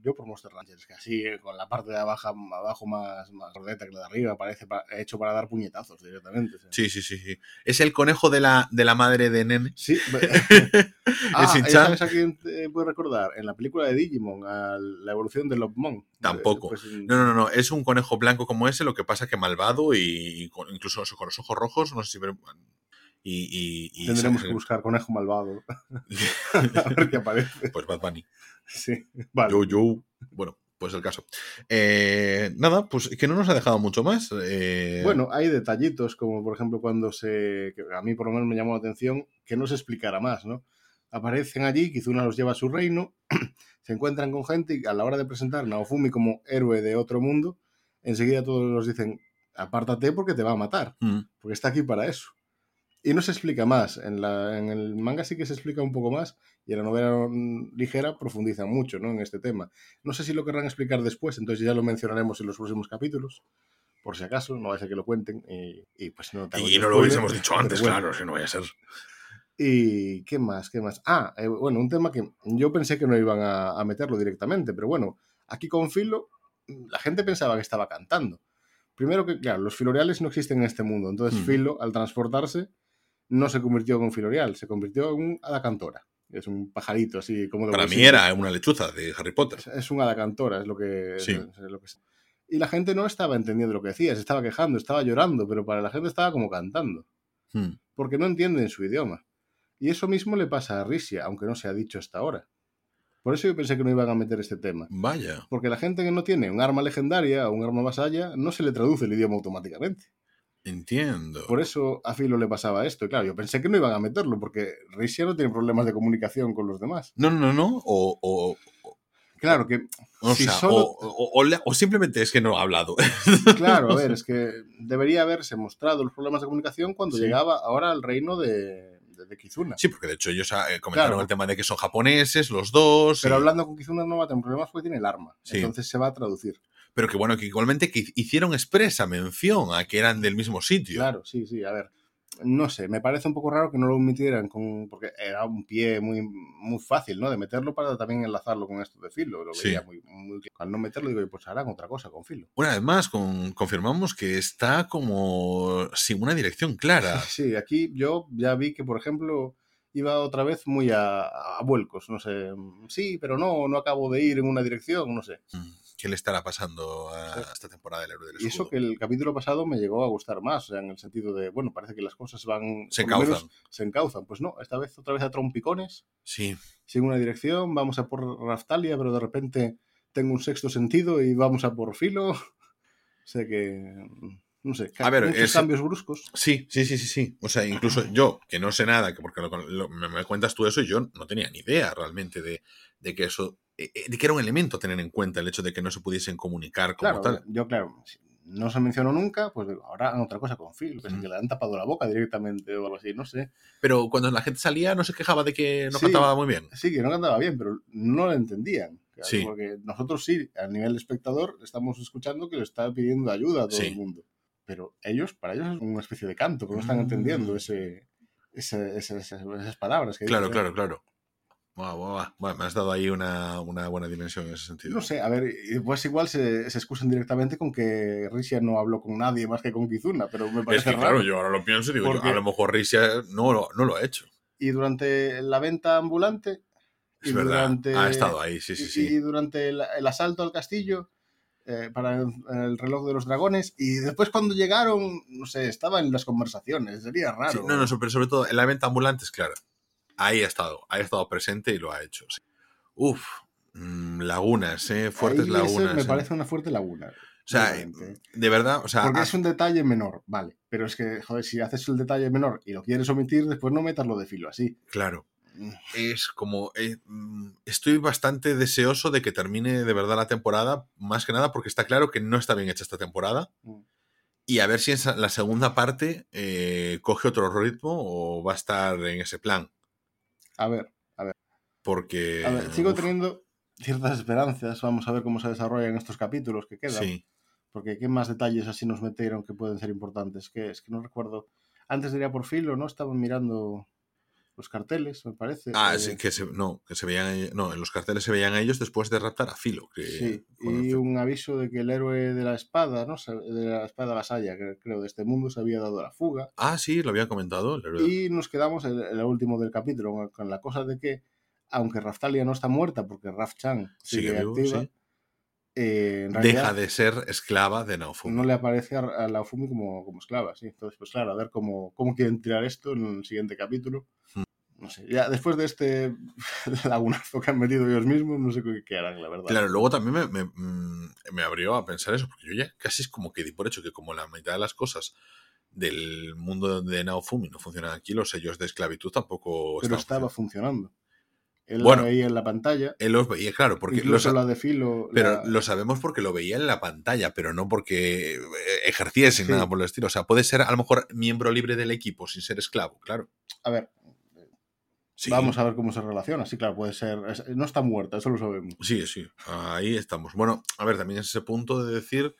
yo por Monster Rancher, que así, eh, con la parte de abajo, abajo más, más rodeta que la de arriba, parece hecho para dar puñetazos directamente. Sí, sí, sí, sí. Es el conejo de la, de la madre de Nene. Sí. ah, ¿sabes a quién te puede recordar? En la película de Digimon, a la evolución de Lobmon. Tampoco. Pues, no, no, no, es un conejo blanco como ese, lo que pasa que malvado y, incluso con los ojos rojos, no sé si... Y, y, Tendremos que buscar conejo malvado. a ver qué aparece. Pues Bad Bunny. Sí, vale. Yo, yo. Bueno, pues el caso. Eh, nada, pues que no nos ha dejado mucho más. Eh. Bueno, hay detallitos, como por ejemplo cuando se. a mí por lo menos me llamó la atención que no se explicara más, ¿no? Aparecen allí, Kizuna los lleva a su reino, se encuentran con gente y a la hora de presentar a Naofumi como héroe de otro mundo, enseguida todos los dicen: apártate porque te va a matar, mm. porque está aquí para eso. Y no se explica más. En, la, en el manga sí que se explica un poco más y en la novela ligera profundiza mucho ¿no? en este tema. No sé si lo querrán explicar después, entonces ya lo mencionaremos en los próximos capítulos, por si acaso, no vaya a que lo cuenten. Y, pues no Y no lo hubiésemos dicho antes, claro, si no vaya a ser. ¿Y qué más? ¿Qué más? Ah, eh, bueno, un tema que yo pensé que no iban a, meterlo directamente, pero bueno, aquí con Filo, la gente pensaba que estaba cantando. Primero que, claro, los filoreales no existen en este mundo, entonces hmm. Filo, al transportarse, no se convirtió en un filorial, se convirtió en un adacantora. Es un pajarito así como Para mí era una lechuza de Harry Potter. Es un adacantora, es lo que, es lo que Y la gente no estaba entendiendo lo que decía, se estaba quejando, estaba llorando, pero para la gente estaba como cantando. Hmm. Porque no entienden su idioma. Y eso mismo le pasa a Risia, aunque no se ha dicho hasta ahora. Por eso yo pensé que no iban a meter este tema. Vaya. Porque la gente que no tiene un arma legendaria o un arma vasalla no se le traduce el idioma automáticamente. Entiendo. Por eso a Filo le pasaba esto. claro, yo pensé que no iban a meterlo, porque Risia no tiene problemas de comunicación con los demás. No, no, no. O, claro que. O, simplemente es que no ha hablado. Claro, a ver, es que debería haberse mostrado los problemas de comunicación cuando llegaba ahora al reino de, de, Kizuna. Sí, porque de hecho ellos ah, eh, comentaron el tema de que son japoneses, los dos. Pero hablando con Kizuna no va a tener problemas porque tiene el arma. Entonces se va a traducir. Pero que bueno, que igualmente que hicieron expresa mención a que eran del mismo sitio. Claro, sí, sí. A ver, no sé, me parece un poco raro que no lo omitieran con, porque era un pie muy, muy fácil, ¿no? De meterlo para también enlazarlo con esto de filo. Lo veía muy, muy, Al no meterlo, digo, pues harán otra cosa con filo. Una vez más, con, confirmamos que está como sin una dirección clara. Sí, aquí yo ya vi que, por ejemplo, iba otra vez muy a, a vuelcos, no sé. Sí, pero no, no acabo de ir en una dirección, no sé. Mm qué le estará pasando a esta temporada del Héroe del Escudo. Y eso que el capítulo pasado me llegó a gustar más, en el sentido de, bueno, parece que las cosas van... Se encauzan. Se encauzan. Pues no, esta vez otra vez a trompicones. Sí. Sin una dirección, vamos a por Raftalia, pero de repente tengo un sexto sentido y vamos a por Filo. O sea que... No sé, a ver, muchos cambios bruscos. Sí, sí, sí, sí, sí. O sea, incluso yo, que no sé nada, porque me, cuentas tú eso y yo no tenía ni idea realmente de, de que eso que era un elemento a tener en cuenta el hecho de que no se pudiesen comunicar como tal. Yo, claro, no se mencionó nunca, pues ahora hagan otra cosa con Phil, que, que le han tapado la boca directamente o algo así, no sé. Pero cuando la gente salía no se quejaba de que no cantaba muy bien. Sí, que no cantaba bien, pero no lo entendían. sí. Porque nosotros sí, a nivel espectador, estamos escuchando que le está pidiendo ayuda a todo el mundo. Pero ellos, para ellos es una especie de canto, porque no están entendiendo mm. ese, esas palabras. Que claro, claro, claro. Wow, me has dado ahí una, buena dimensión en ese sentido. No sé, a ver, pues igual se, se excusan directamente con que Risia no habló con nadie más que con Kizuna, pero me parece es que, Claro, yo ahora lo pienso y digo, a lo mejor Risia no lo, no lo ha hecho. Y durante la venta ambulante. Es verdad, ha estado ahí, sí, sí, sí. Y durante el, asalto al castillo. Eh, para el, reloj de los dragones y después cuando llegaron, no sé, estaba en las conversaciones, sería raro. no, no, pero sobre todo en la venta ambulante es claro ahí ha estado, ha estado presente y lo ha hecho. Uf, mm, lagunas, ¿eh? fuertes lagunas. me ¿eh? parece una fuerte laguna. O sea, de verdad, o sea. Porque es un detalle menor, vale. Pero es que, joder, si haces el detalle menor y lo quieres omitir, después no metas lo de filo así. Claro. Mm. Es como. Eh, mm, estoy bastante deseoso de que termine de verdad la temporada, más que nada porque está claro que no está bien hecha esta temporada. Y a ver si en la segunda parte eh, coge otro ritmo o va a estar en ese plan. A ver, a ver. Porque. A ver, sigo teniendo ciertas esperanzas. Vamos a ver cómo se desarrollan estos capítulos que quedan. Sí. Porque qué más detalles así nos metieron que pueden ser importantes. Que es que no recuerdo. Antes diría por filo, ¿no? Estaban mirando los carteles, me parece. Ah, sí, que se, no, que se veían, no, en los carteles se veían a ellos después de raptar a Filo. sí, y un aviso de que el héroe de la espada, ¿no? De la espada vasalla, creo, de este mundo, se había dado la fuga. Ah, sí, lo había comentado. Y nos quedamos en el último del capítulo con la cosa de que, aunque Raftalia no está muerta, porque Raf Chan sigue, activa, eh, deja de ser esclava de Naofumi. No le aparece a, Naofumi como, como esclava, sí. Entonces, pues claro, a ver cómo, cómo quieren tirar esto en el siguiente capítulo. No sé, ya después de este lagunazo que han metido ellos mismos, no sé qué harán, la verdad. Claro, luego también me, mm, me, abrió a pensar eso, porque yo ya casi es como que di por hecho que como la mitad de las cosas del mundo de Naofumi no funcionan aquí, los sellos de esclavitud tampoco... Pero estaba funcionando. Él lo veía en la pantalla. Él los veía, claro, porque la de filo. Pero lo sabemos porque lo veía en la pantalla, pero no porque ejerciese nada por el estilo. O sea, puede ser a lo mejor miembro libre del equipo sin ser esclavo, claro. A ver, Vamos a ver cómo se relaciona. Sí, claro, puede ser. no está muerta, eso lo sabemos. Sí, sí, ahí estamos. Bueno, a ver, también es ese punto de decir.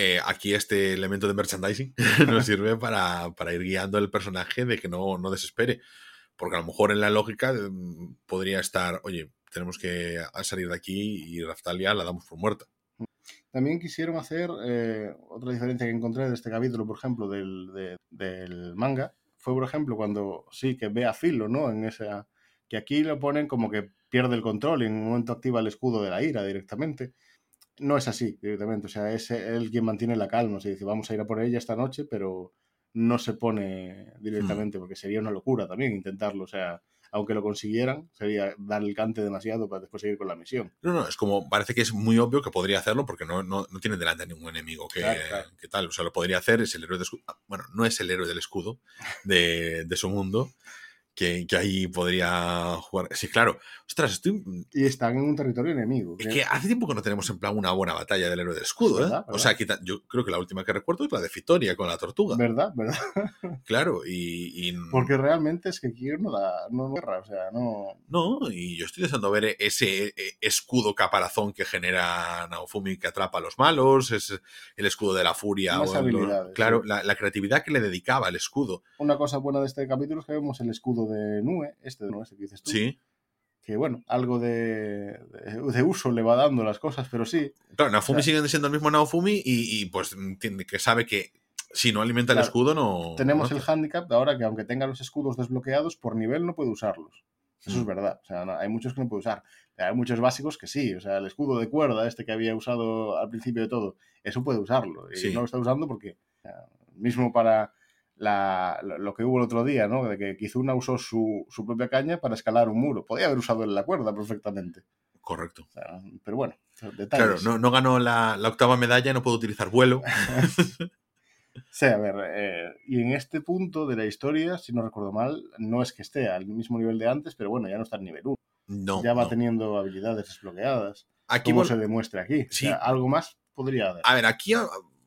Eh, aquí este elemento de merchandising nos sirve para, ir guiando el personaje de que no, no desespere. Porque a lo mejor en la lógica mm, podría estar, oye, tenemos que salir de aquí y Raftalia la damos por muerta. También quisieron hacer eh, otra diferencia que encontré de este capítulo, por ejemplo, del, del manga, fue, por ejemplo, cuando sí que ve a Filo, ¿no? En esa. Que aquí lo ponen como que pierde el control y en un momento activa el escudo de la ira directamente. No es así directamente, o sea, es él quien mantiene la calma, se dice, vamos a ir a por ella esta noche, pero no se pone directamente, hmm. porque sería una locura también intentarlo, o sea, aunque lo consiguieran, sería dar el cante demasiado para después seguir con la misión. No, no, es como, parece que es muy obvio que podría hacerlo porque no, no, no tiene delante a ningún enemigo que, tal, o sea, lo podría hacer, es el héroe de escudo, bueno, no es el héroe del escudo de, de su mundo, que, ahí podría jugar. Sí, claro. Ostras, estoy. Y están en un territorio enemigo. Es que hace tiempo que no tenemos en plan una buena batalla del héroe del escudo, ¿eh? O sea, yo creo que la última que recuerdo es la de Fitoria con la tortuga. ¿Verdad? ¿Verdad? Claro, y. Porque realmente es que aquí no da. No guerra, o sea, no. No, y yo estoy deseando ver ese e, escudo caparazón que genera Naofumi que atrapa a los malos, es el escudo de la furia. claro, la, la creatividad que le dedicaba al escudo. Una cosa buena de este capítulo es que vemos el escudo de Nue, este de Nue, este que dices tú. Sí. Que bueno, algo de, de, uso le va dando las cosas, pero sí. Claro, Naofumi sigue siendo el mismo Naofumi y, pues entiende que sabe que si no alimenta el escudo no. Tenemos el handicap de ahora que aunque tenga los escudos desbloqueados, por nivel no puede usarlos. Eso es mm. verdad. O sea, hay muchos que no puede usar. hay muchos básicos que sí. O sea, el escudo de cuerda, este que había usado al principio de todo, eso puede usarlo. Y no lo está usando porque, mismo para lo que hubo el otro día, ¿no? De que Kizuna usó su, propia caña para escalar un muro. Podía haber usado la cuerda perfectamente. Correcto. pero bueno, detalles. Claro, no, ganó la, octava medalla, no puedo utilizar vuelo. sí, a ver, eh, y en este punto de la historia, si no recuerdo mal, no es que esté al mismo nivel de antes, pero bueno, ya no está en nivel 1. No. Ya va teniendo habilidades desbloqueadas. Aquí como se demuestra aquí. Sí. algo más podría haber. A ver, aquí,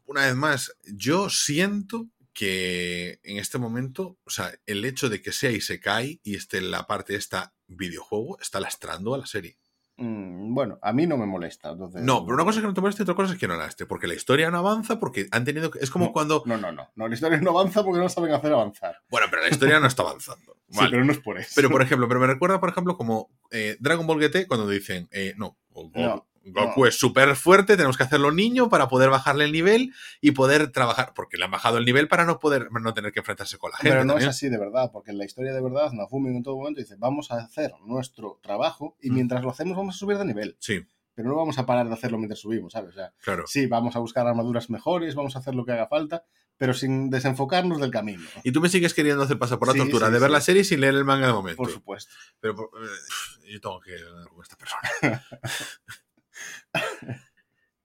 una vez más, yo siento que en este momento, o sea, el hecho de que sea y se cae y esté en la parte de esta videojuego está lastrando a la serie. Mm, bueno, a mí no me molesta. No, pero una cosa es que no te moleste y otra cosa es que no la esté. Porque la historia no avanza, porque han tenido. Es como cuando. No, no, no, no. La historia no avanza porque no saben hacer avanzar. Bueno, pero la historia no está avanzando. sí, pero no es por eso. Pero por ejemplo, pero me recuerda, por ejemplo, como eh, Dragon Ball GT cuando dicen. Eh, no, no, Goku es súper fuerte, tenemos que hacerlo niño para poder bajarle el nivel y poder trabajar, porque le han bajado el nivel para no poder no tener que enfrentarse con la gente. Pero no es así de verdad, porque en la historia de verdad, Nafumi en todo momento dice, vamos a hacer nuestro trabajo y mm. mientras lo hacemos vamos a subir de nivel. Sí. Pero no vamos a parar de hacerlo mientras subimos, ¿sabes? O sea, claro. sí, vamos a buscar armaduras mejores, vamos a hacer lo que haga falta, pero sin desenfocarnos del camino. Y tú me sigues queriendo hacer pasar por la tortura de ver la serie sin leer el manga de momento. Por supuesto. Pero eh, yo tengo que con esta persona.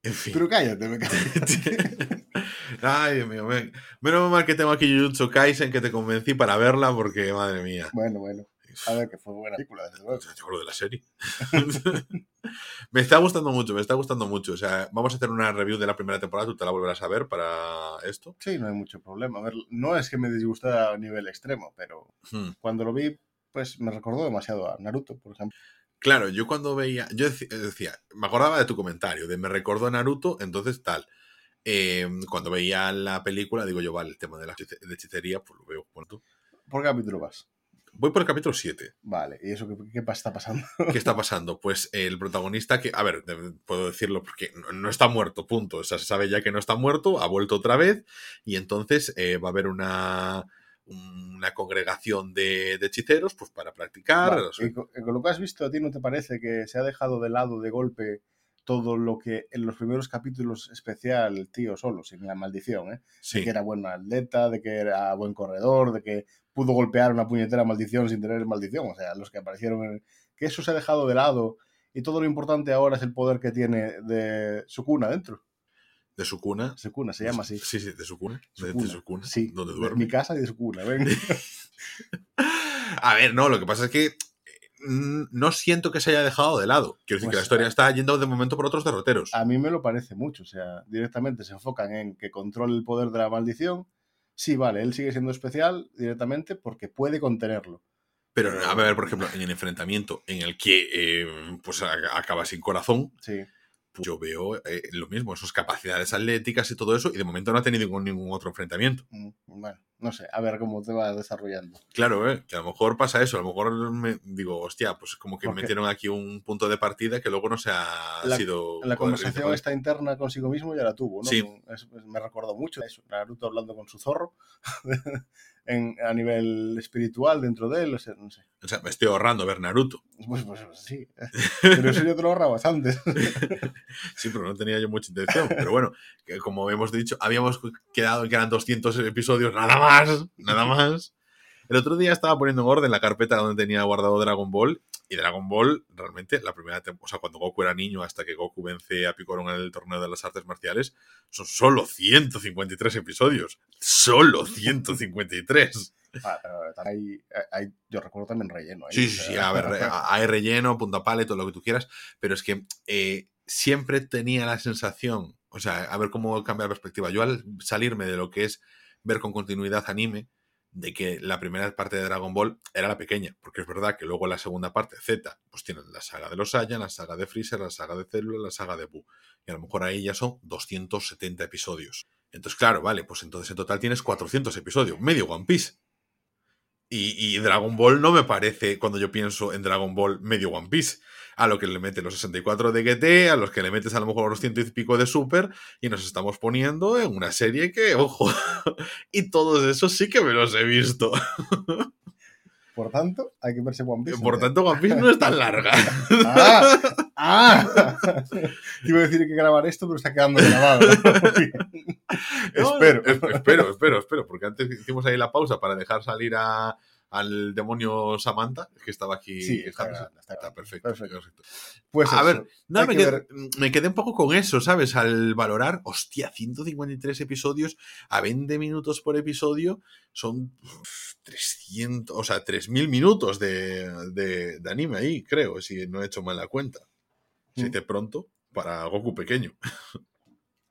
En fin. Pero cállate, me cállate. Ay, Dios mío. Menos mal que tengo aquí Jujutsu Kaisen que te convencí para verla porque, madre mía. Bueno, bueno. A ver, que fue buena película, desde luego. Yo de la serie. me está gustando mucho, me está gustando mucho. O sea, vamos a hacer una review de la primera temporada, tú te la volverás a ver para esto. Sí, no hay mucho problema. A ver, no es que me disgusta a nivel extremo, pero hmm. cuando lo vi, pues me recordó demasiado a Naruto, por ejemplo. Claro, yo cuando veía, yo decía, me acordaba de tu comentario, de me recordó Naruto, entonces tal. Em, cuando veía la película, digo yo, vale, el tema de la hechicería, pues lo veo tú. ¿Por qué capítulo vas? Voy por el capítulo 7. Vale, ¿y eso qué, está pasando? ¿Qué está pasando? Pues el protagonista que, a ver, puedo decirlo porque no, está muerto, punto. O sea, se sabe ya que no está muerto, ha vuelto otra vez y entonces eh, va a haber una una congregación de, hechiceros pues para practicar. con, lo que has visto, ¿a ti no te parece que se ha dejado de lado de golpe todo lo que en los primeros capítulos especial tío solo, sin la maldición, ¿eh? De que era buen atleta, de que era buen corredor, de que pudo golpear una puñetera maldición sin tener maldición. O sea, los que aparecieron en... Que eso se ha dejado de lado y todo lo importante ahora es el poder que tiene de su cuna dentro. De su cuna. Su cuna, se llama así. Sí, sí, de su cuna. de, su cuna. Sí. Donde duerme. De mi casa y de su cuna, ven. a ver, no, lo que pasa es que mm, no siento que se haya dejado de lado. Quiero decir que la pues, historia está yendo de momento por otros derroteros. A mí me lo parece mucho. O sea, directamente se enfocan en que controle el poder de la maldición. Sí, vale, él sigue siendo especial directamente porque puede contenerlo. Pero, a ver, por ejemplo, en el enfrentamiento en el que eh, pues acaba sin corazón, sí yo veo eh, lo mismo, sus capacidades atléticas y todo eso, y de momento no ha tenido ningún, otro enfrentamiento. Mm, bueno, no sé, a ver cómo te va desarrollando. Claro, eh, que a lo mejor pasa eso, a lo mejor me digo, hostia, pues como que metieron aquí un punto de partida que luego no se ha sido... La conversación esta interna consigo mismo ya la tuvo, ¿no? Sí. me recordó mucho eso, Naruto hablando con su zorro. a nivel espiritual dentro de él, o sea, no sé. O sea, me estoy ahorrando ver Naruto. Pues, pues sí, pero eso yo te lo ahorrabas antes. sí, pero no tenía yo mucha intención. Pero bueno, que como hemos dicho, habíamos quedado que eran 200 episodios, nada más, nada más. El otro día estaba poniendo en orden la carpeta donde tenía guardado Dragon Ball y Dragon Ball, realmente, la primera temporada, o sea, cuando Goku era niño hasta que Goku vence a Piccolo en el torneo de las artes marciales, son solo 153 episodios. Solo 153. Ah, pero hay, hay, yo recuerdo también relleno. Ahí, sí, sí, sí, a ver, hay relleno, punta pala y todo lo que tú quieras, pero es que eh, siempre tenía la sensación, o sea, a ver cómo cambia la perspectiva. Yo al salirme de lo que es ver con continuidad anime, de que la primera parte de Dragon Ball era la pequeña, porque es verdad que luego la segunda parte, Z, pues tienen la saga de los Saiyan, la saga de Freezer, la saga de Célula, la saga de Buu. Y a lo mejor ahí ya son 270 episodios. Entonces, claro, vale, pues entonces en total tienes 400 episodios, medio One Piece. Y, Dragon Ball no me parece, cuando yo pienso en Dragon Ball, medio One Piece. A lo que le metes los 64 de GT, a los que le metes a lo mejor los ciento y pico de Super, y nos estamos poniendo en una serie que, ojo, y todos esos sí que me los he visto. Por tanto, hay que verse One Piece. Por tanto, One Piece no es tan larga. ¡Ah! ¡Ah! Iba a decir que grabar esto, pero está quedando grabado. espero. espero, espero, espero, porque antes hicimos ahí la pausa para dejar salir a, al demonio Samantha, que estaba aquí. Sí, está, perfecto, Pues a ver, me, me, quedé un poco con eso, ¿sabes? Al valorar, hostia, 153 episodios a 20 minutos por episodio son 300, o sea, 3.000 minutos de, anime ahí, creo, si no he hecho mal la cuenta. Si mm. de pronto, para Goku pequeño.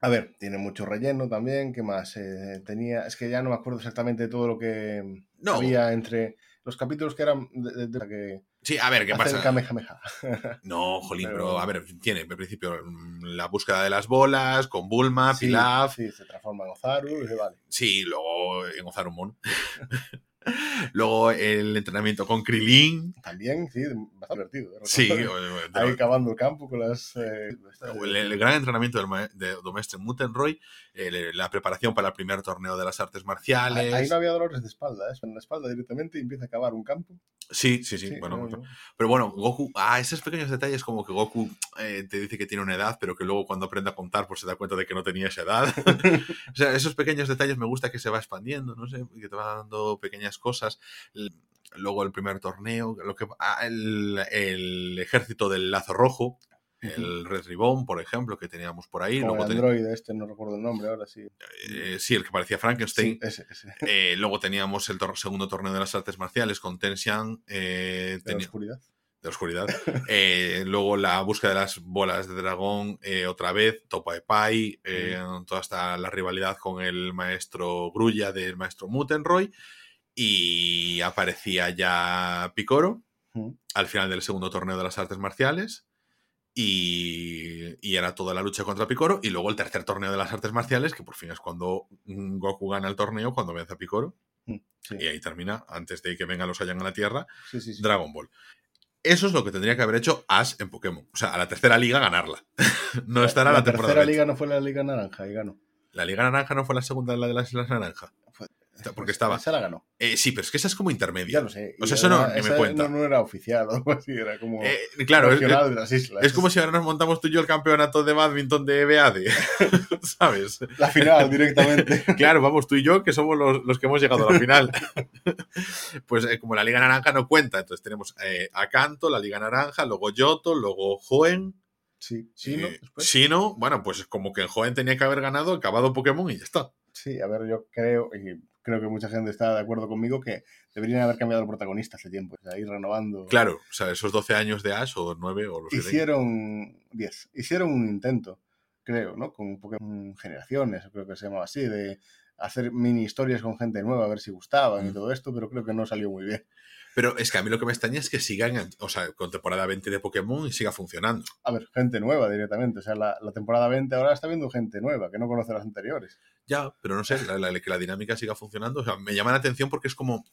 A ver, tiene mucho relleno también. ¿Qué más eh, tenía? Es que ya no me acuerdo exactamente todo lo que había entre los capítulos que eran de, que Sí, a ver, ¿qué pasa? Kamehameha. No, jolín, pero... a ver, tiene al principio la búsqueda de las bolas con Bulma, Pilaf. Sí, se transforma en Ozaru y vale. Sí, luego en Ozarumon. Luego el entrenamiento con Krilin. También, sí, bastante divertido. ¿eh? Sí. Ahí cavando el campo con las... Eh, el, gran entrenamiento del, de Domestre Mutenroy, la preparación para el primer torneo de las artes marciales. Ahí, no había dolores de espalda, ¿eh? en la espalda directamente y empieza a cavar un campo. Sí, sí, sí. bueno, Pero bueno, Goku, ah, esos pequeños detalles como que Goku eh, te dice que tiene una edad, pero que luego cuando aprende a contar pues se da cuenta de que no tenía esa edad. o sea, esos pequeños detalles me gusta que se va expandiendo, no sé, que te va dando pequeñas cosas. Luego el primer torneo, lo que ah, el, el ejército del lazo rojo, el Red Ribbon, por ejemplo, que teníamos por ahí. luego el Android, este no recuerdo el nombre ahora sí. Eh, sí, el que parecía Frankenstein. ese, ese. Eh, luego teníamos el segundo torneo de las artes marciales con Ten Eh, de la oscuridad. De la oscuridad. Luego la búsqueda de las bolas de dragón, otra vez, Topa de Pai, toda esta la rivalidad con el maestro Grulla del maestro Mutenroy. Y aparecía ya Picoro al final del segundo torneo de las artes marciales. Y, era toda la lucha contra Picoro. Y luego el tercer torneo de las artes marciales, que por fin es cuando Goku gana el torneo, cuando vence a Picoro. Mm, y ahí termina, antes de que vengan los Saiyan a la Tierra, Dragon Ball. Eso es lo que tendría que haber hecho Ash en Pokémon. O sea, a la tercera liga ganarla. no estar a la, temporada. La tercera liga no fue la Liga Naranja y ganó. La Liga Naranja no fue la segunda la de las Islas Naranja. Porque estaba. Esa la ganó. Eh, sí, pero es que esa es como intermedia. Ya lo sé. O sea, eso no me cuenta. No, era oficial o algo así, era como. Eh, claro, es, de las islas. es como si ahora nos montamos tú y yo el campeonato de badminton de BAD. ¿Sabes? La final directamente. claro, vamos, tú y yo, que somos los, los que hemos llegado a la final. pues eh, como la Liga Naranja no cuenta, entonces tenemos a Canto, la Liga Naranja, luego Yoto, luego Joen. Sí, Sino. Sino, bueno, pues como que en Joen tenía que haber ganado, acabado Pokémon y ya está. Sí, a ver, yo creo, y creo que mucha gente está de acuerdo conmigo que deberían haber cambiado el protagonista hace tiempo, o sea, ir renovando. Claro, o sea, esos 12 años de Ash o 9 o los Hicieron 10, hicieron un intento, creo, ¿no? Con Pokémon Generaciones, creo que se llamaba así, de hacer mini historias con gente nueva, a ver si gustaban y todo esto, pero creo que no salió muy bien. Pero es que a mí lo que me extraña es que sigan, o sea, con temporada 20 de Pokémon y siga funcionando. A ver, gente nueva directamente. O sea, la, temporada 20 ahora está viendo gente nueva que no conoce las anteriores. Ya, pero no sé, que la dinámica siga funcionando. O sea, me llama la atención porque es como.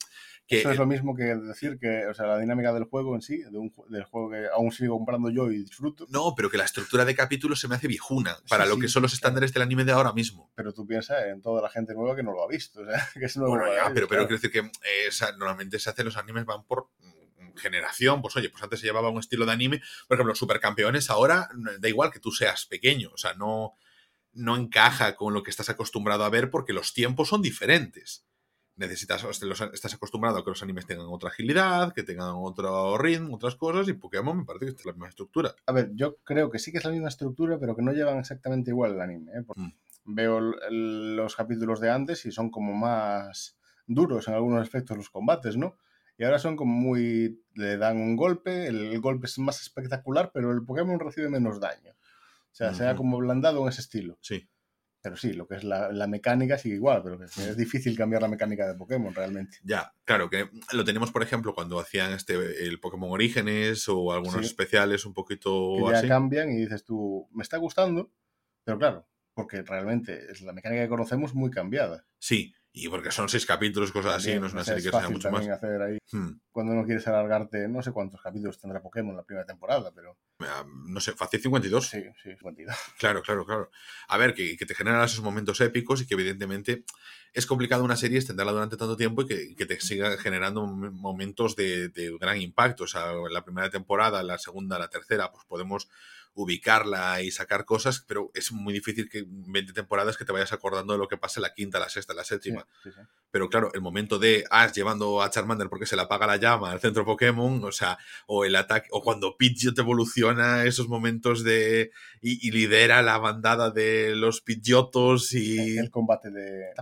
Que, Eso es lo mismo que decir que, o sea, la dinámica del juego en sí, de un, del juego que aún sigo comprando yo y disfruto. No, pero que la estructura de capítulos se me hace viejuna para lo que son los estándares del anime de ahora mismo. Pero tú piensas en toda la gente nueva que no lo ha visto. O sea, que es nuevo. Bueno, ya, pero, pero quiero decir que eh, normalmente se hacen los animes van por mm, generación, pues oye, pues antes se llevaba un estilo de anime, por ejemplo, los supercampeones ahora da igual que tú seas pequeño, o sea, no, no encaja con lo que estás acostumbrado a ver porque los tiempos son diferentes. Necesitas, estás acostumbrado a que los animes tengan otra agilidad, que tengan otro ritmo, otras cosas, y Pokémon me parece que es la misma estructura. A ver, yo creo que sí que es la misma estructura, pero que no llevan exactamente igual el anime. ¿eh? Mm. Veo los capítulos de antes y son como más duros en algunos aspectos los combates, ¿no? Y ahora son como muy... le dan un golpe, el, golpe es más espectacular, pero el Pokémon recibe menos daño. O sea, se ha como blandado en ese estilo. Sí. Pero sí, lo que es la, mecánica sigue igual, pero es, difícil cambiar la mecánica de Pokémon realmente. Ya, claro, que lo tenemos, por ejemplo, cuando hacían este el Pokémon Orígenes o algunos especiales un poquito que ya cambian y dices tú, me está gustando, pero claro, porque realmente es la mecánica que conocemos muy cambiada. Sí, y porque son seis capítulos, cosas así, no es una serie que sea mucho más. Hacer ahí. Hmm. Cuando no quieres alargarte, no sé cuántos capítulos tendrá Pokémon en la primera temporada, pero. No sé, fácil 52. Sí, sí, 52. Claro, claro, claro. A ver, que, que te generan esos momentos épicos y que evidentemente es complicado una serie extenderla durante tanto tiempo y que, que te siga generando momentos de, de, gran impacto. O sea, en la primera temporada, la segunda, la tercera, pues podemos ubicarla y sacar cosas, pero es muy difícil que en 20 temporadas que te vayas acordando de lo que pasa en la quinta, la sexta, la séptima. Pero claro, el momento de Ash llevando a Charmander porque se le apaga la llama al centro Pokémon, o sea, o el ataque, o cuando Pidgeot evoluciona, esos momentos de. y, lidera la bandada de los Pidgeotos y. El combate de.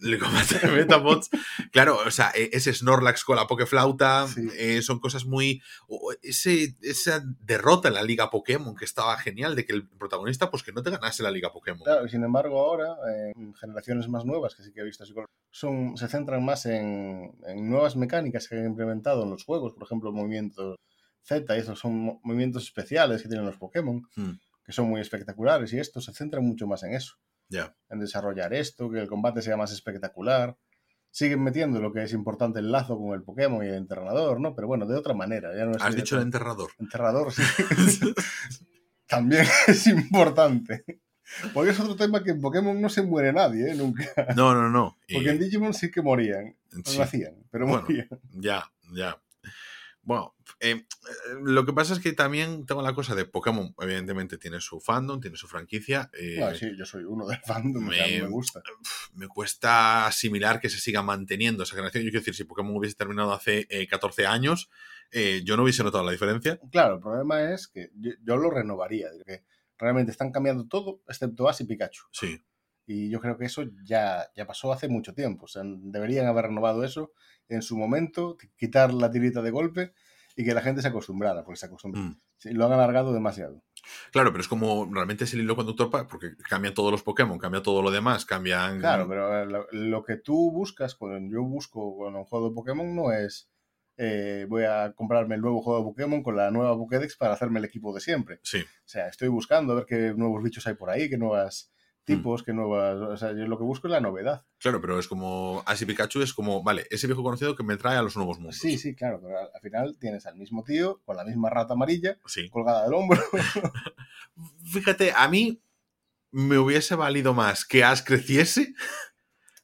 El combate de Metabots. claro, o sea, e, ese Snorlax con la Pokeflauta, eh, son cosas muy. Ese, esa derrota en la Liga Pokémon que estaba genial de que el protagonista, pues que no te ganase la Liga Pokémon. Claro, sin embargo, ahora, en generaciones más nuevas, que sí que he visto, son, se centran más en, nuevas mecánicas que han implementado en los juegos, por ejemplo, movimientos Z, y esos son movimientos especiales que tienen los Pokémon, hmm. que son muy espectaculares, y esto se centra mucho más en eso. ya En desarrollar esto, que el combate sea más espectacular siguen metiendo lo que es importante el lazo con el Pokémon y el entrenador, ¿no? Pero bueno, de otra manera. Ya no Has dicho el enterrador. Enterrador, sí. también es importante. Porque es otro tema que en Pokémon no se muere nadie, ¿eh? Nunca. No, no, no. Porque en Digimon sí que morían. No lo hacían, pero morían. Ya, ya. Bueno, eh, lo que pasa es que también tengo la cosa de Pokémon, evidentemente tiene su fandom, tiene su franquicia. Eh, sí, yo soy uno del fandom, me, me gusta. Me cuesta asimilar que se siga manteniendo esa generación. Yo quiero decir, si Pokémon hubiese terminado hace 14 años, eh, yo no hubiese notado la diferencia. Claro, el problema es que yo, lo renovaría, que realmente están cambiando todo, excepto Ash y Pikachu. Sí. Y yo creo que eso ya, ya pasó hace mucho tiempo. O sea, deberían haber renovado eso en su momento, quitar la tirita de golpe y que la gente se acostumbrara, porque se acostumbra. Mm. lo han alargado demasiado. Claro, pero es como realmente es el hilo conductor porque cambian todos los Pokémon, cambia todo lo demás, cambian. Claro, pero lo, que tú buscas cuando yo busco con un juego de Pokémon no es eh, voy a comprarme el nuevo juego de Pokémon con la nueva Pokédex para hacerme el equipo de siempre. Sí. O sea, estoy buscando a ver qué nuevos bichos hay por ahí, qué nuevas mm. tipos, qué nuevas. O sea, yo lo que busco es la novedad. Claro, pero es como. Así Pikachu es como, vale, ese viejo conocido que me trae a los nuevos mundos. Sí, sí, claro, pero al, final tienes al mismo tío con la misma rata amarilla colgada del hombro. Fíjate, a mí me hubiese valido más que Ash creciese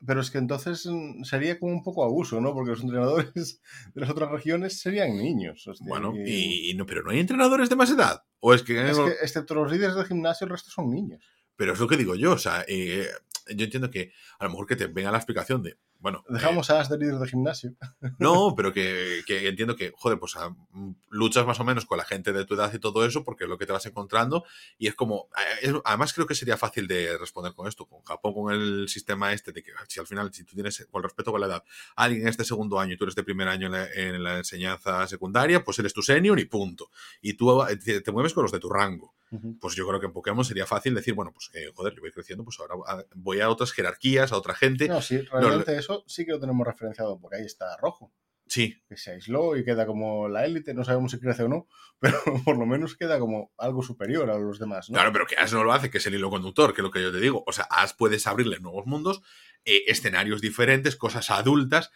pero es que entonces mm, sería como un poco abuso, ¿no? Porque los entrenadores de las otras regiones serían niños. bueno, y... no, pero no hay entrenadores de más edad. O es que, es que excepto los líderes del gimnasio, el resto son niños. Pero es lo que digo yo, o sea, eh, yo entiendo que a lo mejor que te venga la explicación de, bueno. Dejamos a las de líder de gimnasio. No, pero que, entiendo que, joder, pues mm, luchas más o menos con la gente de tu edad y todo eso, porque es lo que te vas encontrando. Y es como. Eh, además, creo que sería fácil de responder con esto. Con Japón, con el sistema este de que si al final, si tú tienes, con respeto con la edad, alguien en este segundo año y tú eres de primer año en la, enseñanza secundaria, pues eres tu senior y punto. Y tú eh, te, mueves con los de tu rango. Pues yo creo que en Pokémon sería fácil decir, bueno, pues eh, joder, yo voy creciendo, pues ahora ah, voy a otras jerarquías, a otra gente. No, sí, realmente eso sí que lo tenemos referenciado, porque ahí está rojo. Sí. Que se aisló y queda como la élite, no sabemos si crece o no, pero por lo menos queda como algo superior a los demás. Claro, pero que As no lo hace, que es el hilo conductor, que es lo que yo te digo. O sea, As puedes abrirle nuevos mundos, eh, escenarios diferentes, cosas adultas,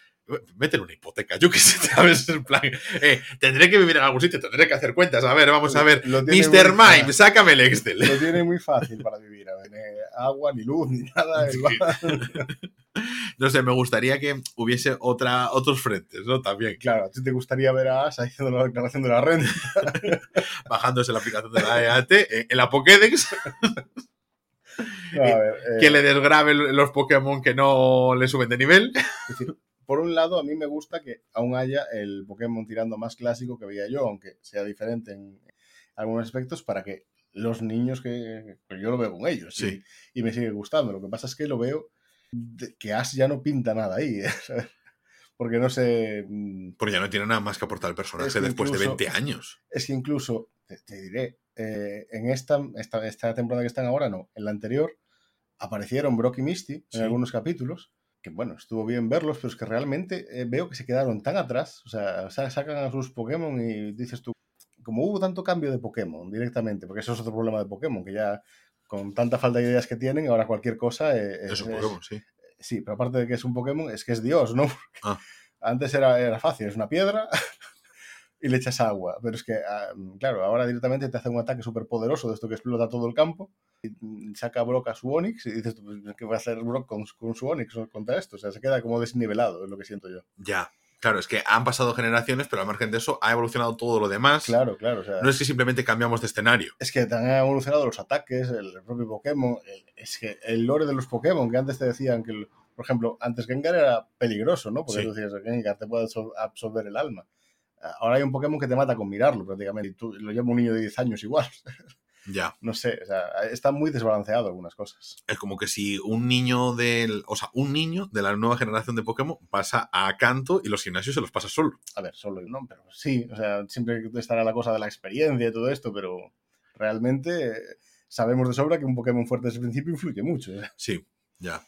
métele una hipoteca, yo qué sé, ¿sabes? En plan, eh, tendré que vivir en algún sitio, tendré que hacer cuentas. A ver, vamos a ver. Mr. Mime, sácame el Excel. Lo tiene muy fácil para vivir. A ver, eh, agua, ni luz, ni nada. no sé, me gustaría que hubiese otra, otros frentes, ¿no? También. Claro, a ti te gustaría ver a Asa haciendo la declaración de la renta. Bajándose la aplicación de la EAT eh, en la Pokédex. que le desgrabe los Pokémon que no le suben de nivel por un lado, a mí me gusta que aún haya el Pokémon tirando más clásico que veía yo, aunque sea diferente en algunos aspectos, para que los niños que, yo lo veo con ellos sí. y, me sigue gustando. Lo que pasa es que lo veo que Ash ya no pinta nada ahí. Porque no sé. Mm, porque ya no tiene nada más que aportar el personaje después de 20 años. Es que incluso, te, diré, eh, en esta, esta, esta, temporada que están ahora, no, en la anterior, aparecieron Brock y Misty en algunos capítulos. Que bueno, estuvo bien verlos, pero es que realmente eh, veo que se quedaron tan atrás. O sea, sacan a sus Pokémon y dices tú, como hubo tanto cambio de Pokémon directamente, porque eso es otro problema de Pokémon, que ya con tanta falta de ideas que tienen, ahora cualquier cosa eh, es, un Pokémon, sí. Sí, pero aparte de que es un Pokémon, es que es Dios, ¿no? Ah. Antes era, era fácil, es una piedra y le echas agua. Pero es que, ah, claro, ahora directamente te hace un ataque súper poderoso de esto que explota todo el campo. Y saca Brock a su Onix y dices, pues, ¿qué va a hacer Brock con, con su Onix contra esto? O sea, se queda como desnivelado, es lo que siento yo. Ya. Claro, es que han pasado generaciones, pero al margen de eso ha evolucionado todo lo demás. Claro, claro. no es que simplemente cambiamos de escenario. Es que también han evolucionado los ataques, el propio Pokémon. es que el lore de los Pokémon, que antes te decían que, por ejemplo, antes Gengar era peligroso, ¿no? Porque tú decías, Gengar te puede absorber el alma. Ahora hay un Pokémon que te mata con mirarlo prácticamente. Y tú lo llama un niño de 10 años igual. Ya. No sé, o sea, está muy desbalanceado algunas cosas. Es como que si un niño del. O sea, un niño de la nueva generación de Pokémon pasa a canto y los gimnasios se los pasa solo. A ver, solo no, pero sí, o sea, siempre estará la cosa de la experiencia y todo esto, pero realmente sabemos de sobra que un Pokémon fuerte desde el principio influye mucho. ¿eh? Sí, ya.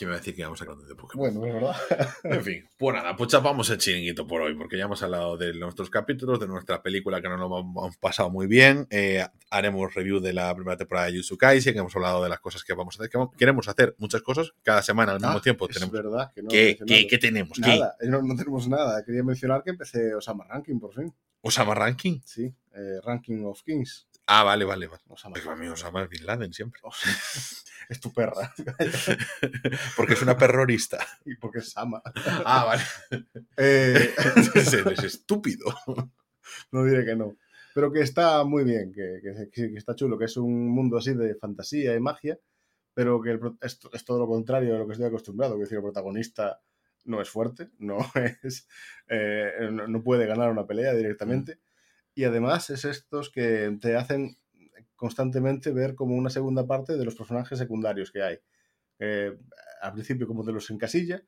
¿Quién me va a decir que vamos a hablar de Pokémon? Bueno, es verdad. en fin, pues nada, pues chapamos el chiringuito por hoy, porque ya hemos hablado de nuestros capítulos, de nuestra película que nos lo hemos pasado muy bien. Eh, haremos review de la primera temporada de Yuzu Kaisen, que hemos hablado de las cosas que vamos a hacer. queremos hacer muchas cosas cada semana al mismo ah, tiempo. Es verdad que no ¿Qué, ¿Qué, ¿Qué, tenemos? Nada, No, no, tenemos nada. Quería mencionar que empecé Osama Ranking por fin. ¿Osama Ranking? Sí, eh, Ranking of Kings. Ah, vale, vale. vale. Osama. Pues a mí Osama Bin Laden siempre. es tu perra. porque es una perrorista. Y porque es Sama. Ah, vale. Eh... es estúpido. No diré que no. Pero que está muy bien, que, que, está chulo, que es un mundo así de fantasía y magia, pero que es, todo lo contrario a lo que estoy acostumbrado. Es decir, el protagonista no es fuerte, no, es, eh, no, puede ganar una pelea directamente. Mm y además es estos que te hacen constantemente ver como una segunda parte de los personajes secundarios que hay. al principio como te los encasilla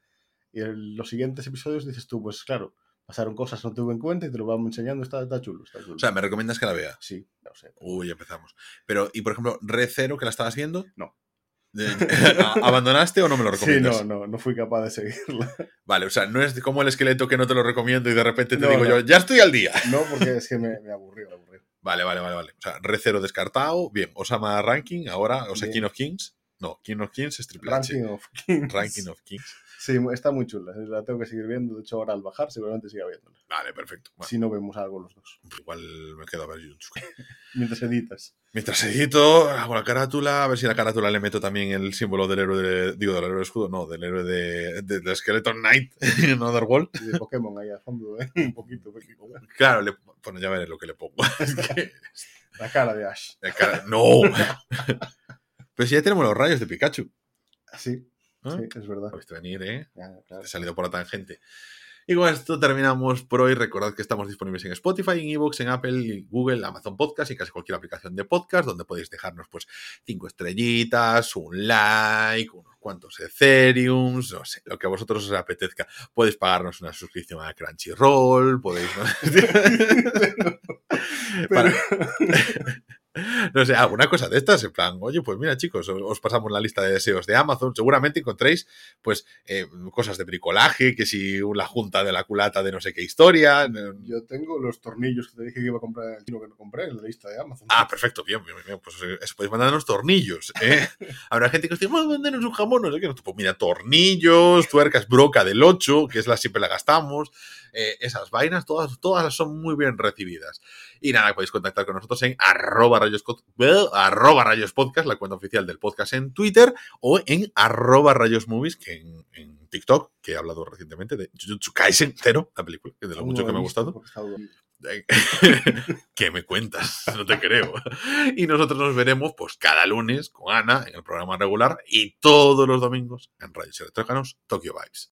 y en los siguientes episodios dices tú, pues claro, pasaron cosas, no tuve en cuenta y te lo vamos enseñando, está, chulo, está chulo. O sea, ¿me recomiendas que la vea? Sí, no sé. Uy, empezamos. Pero, ¿y por ejemplo, Red Zero, que la estabas viendo? No. ¿Abandonaste o no me lo recomiendas? Sí, no, no, no fui capaz de seguirla. Vale, o sea, no es como el esqueleto que no te lo recomiendo y de repente te digo yo, ya estoy al día. No, porque es que me, me aburrió, me aburrió. Vale, vale, vale, vale. O sea, Recero descartado, bien. Osama Ranking, ahora, o sea, King of Kings. No, King of Kings es Triple Ranking of Kings. Ranking of Kings. Sí, está muy chula. La tengo que seguir viendo. De hecho, ahora al bajar seguramente siga viéndola. Vale, perfecto. Si no vemos algo los dos. Igual me quedo a ver YouTube. Mientras editas. Mientras edito, hago la carátula, a ver si la carátula le meto también el símbolo del héroe, de, digo, del héroe de escudo, no, del héroe de, de, Skeleton Knight en Otherworld. Y de Pokémon ahí a fondo, ¿eh? un poquito. Claro, le, bueno, ya veré lo que le pongo. La cara de Ash. no. Pero si ya tenemos los rayos de Pikachu. Sí. Sí, es verdad. Has venir, ¿eh? Te he salido por la tangente. Y con esto terminamos por hoy. Recordad que estamos disponibles en Spotify, en Evox, en Apple, Google, Amazon Podcast y casi cualquier aplicación de podcast donde podéis dejarnos pues cinco estrellitas, un like, unos cuantos Ethereum, no sé, lo que a vosotros os apetezca. Podéis pagarnos una suscripción a Crunchyroll, podéis... Para... no sé, alguna cosa de estas, en plan, oye, pues mira chicos, os, pasamos la lista de deseos de Amazon, seguramente encontréis pues eh, cosas de bricolaje, que si la junta de la culata de no sé qué historia. Yo tengo los tornillos que te dije que iba a comprar en el chino que no compré en la lista de Amazon. Ah, perfecto, bien, bien, bien, pues eh, eso podéis mandarnos tornillos, ¿eh? Habrá gente que os diga, vamos a mandarnos un jamón, no sé qué, pues mira, tornillos, tuercas, broca del 8, que es la siempre la gastamos, eh, esas vainas, todas, todas son muy bien recibidas. Y nada, podéis contactar con nosotros en arroba rayos, arroba rayos podcast, la cuenta oficial del podcast en Twitter, o en arroba rayos movies, que en, TikTok, que he hablado recientemente de Jujutsu Kaisen Zero, la película, que de lo mucho que me ha gustado. ¿Qué me cuentas? No te creo. Y nosotros nos veremos pues cada lunes con Ana en el programa regular y todos los domingos en Rayos Electrócanos Tokyo Vibes.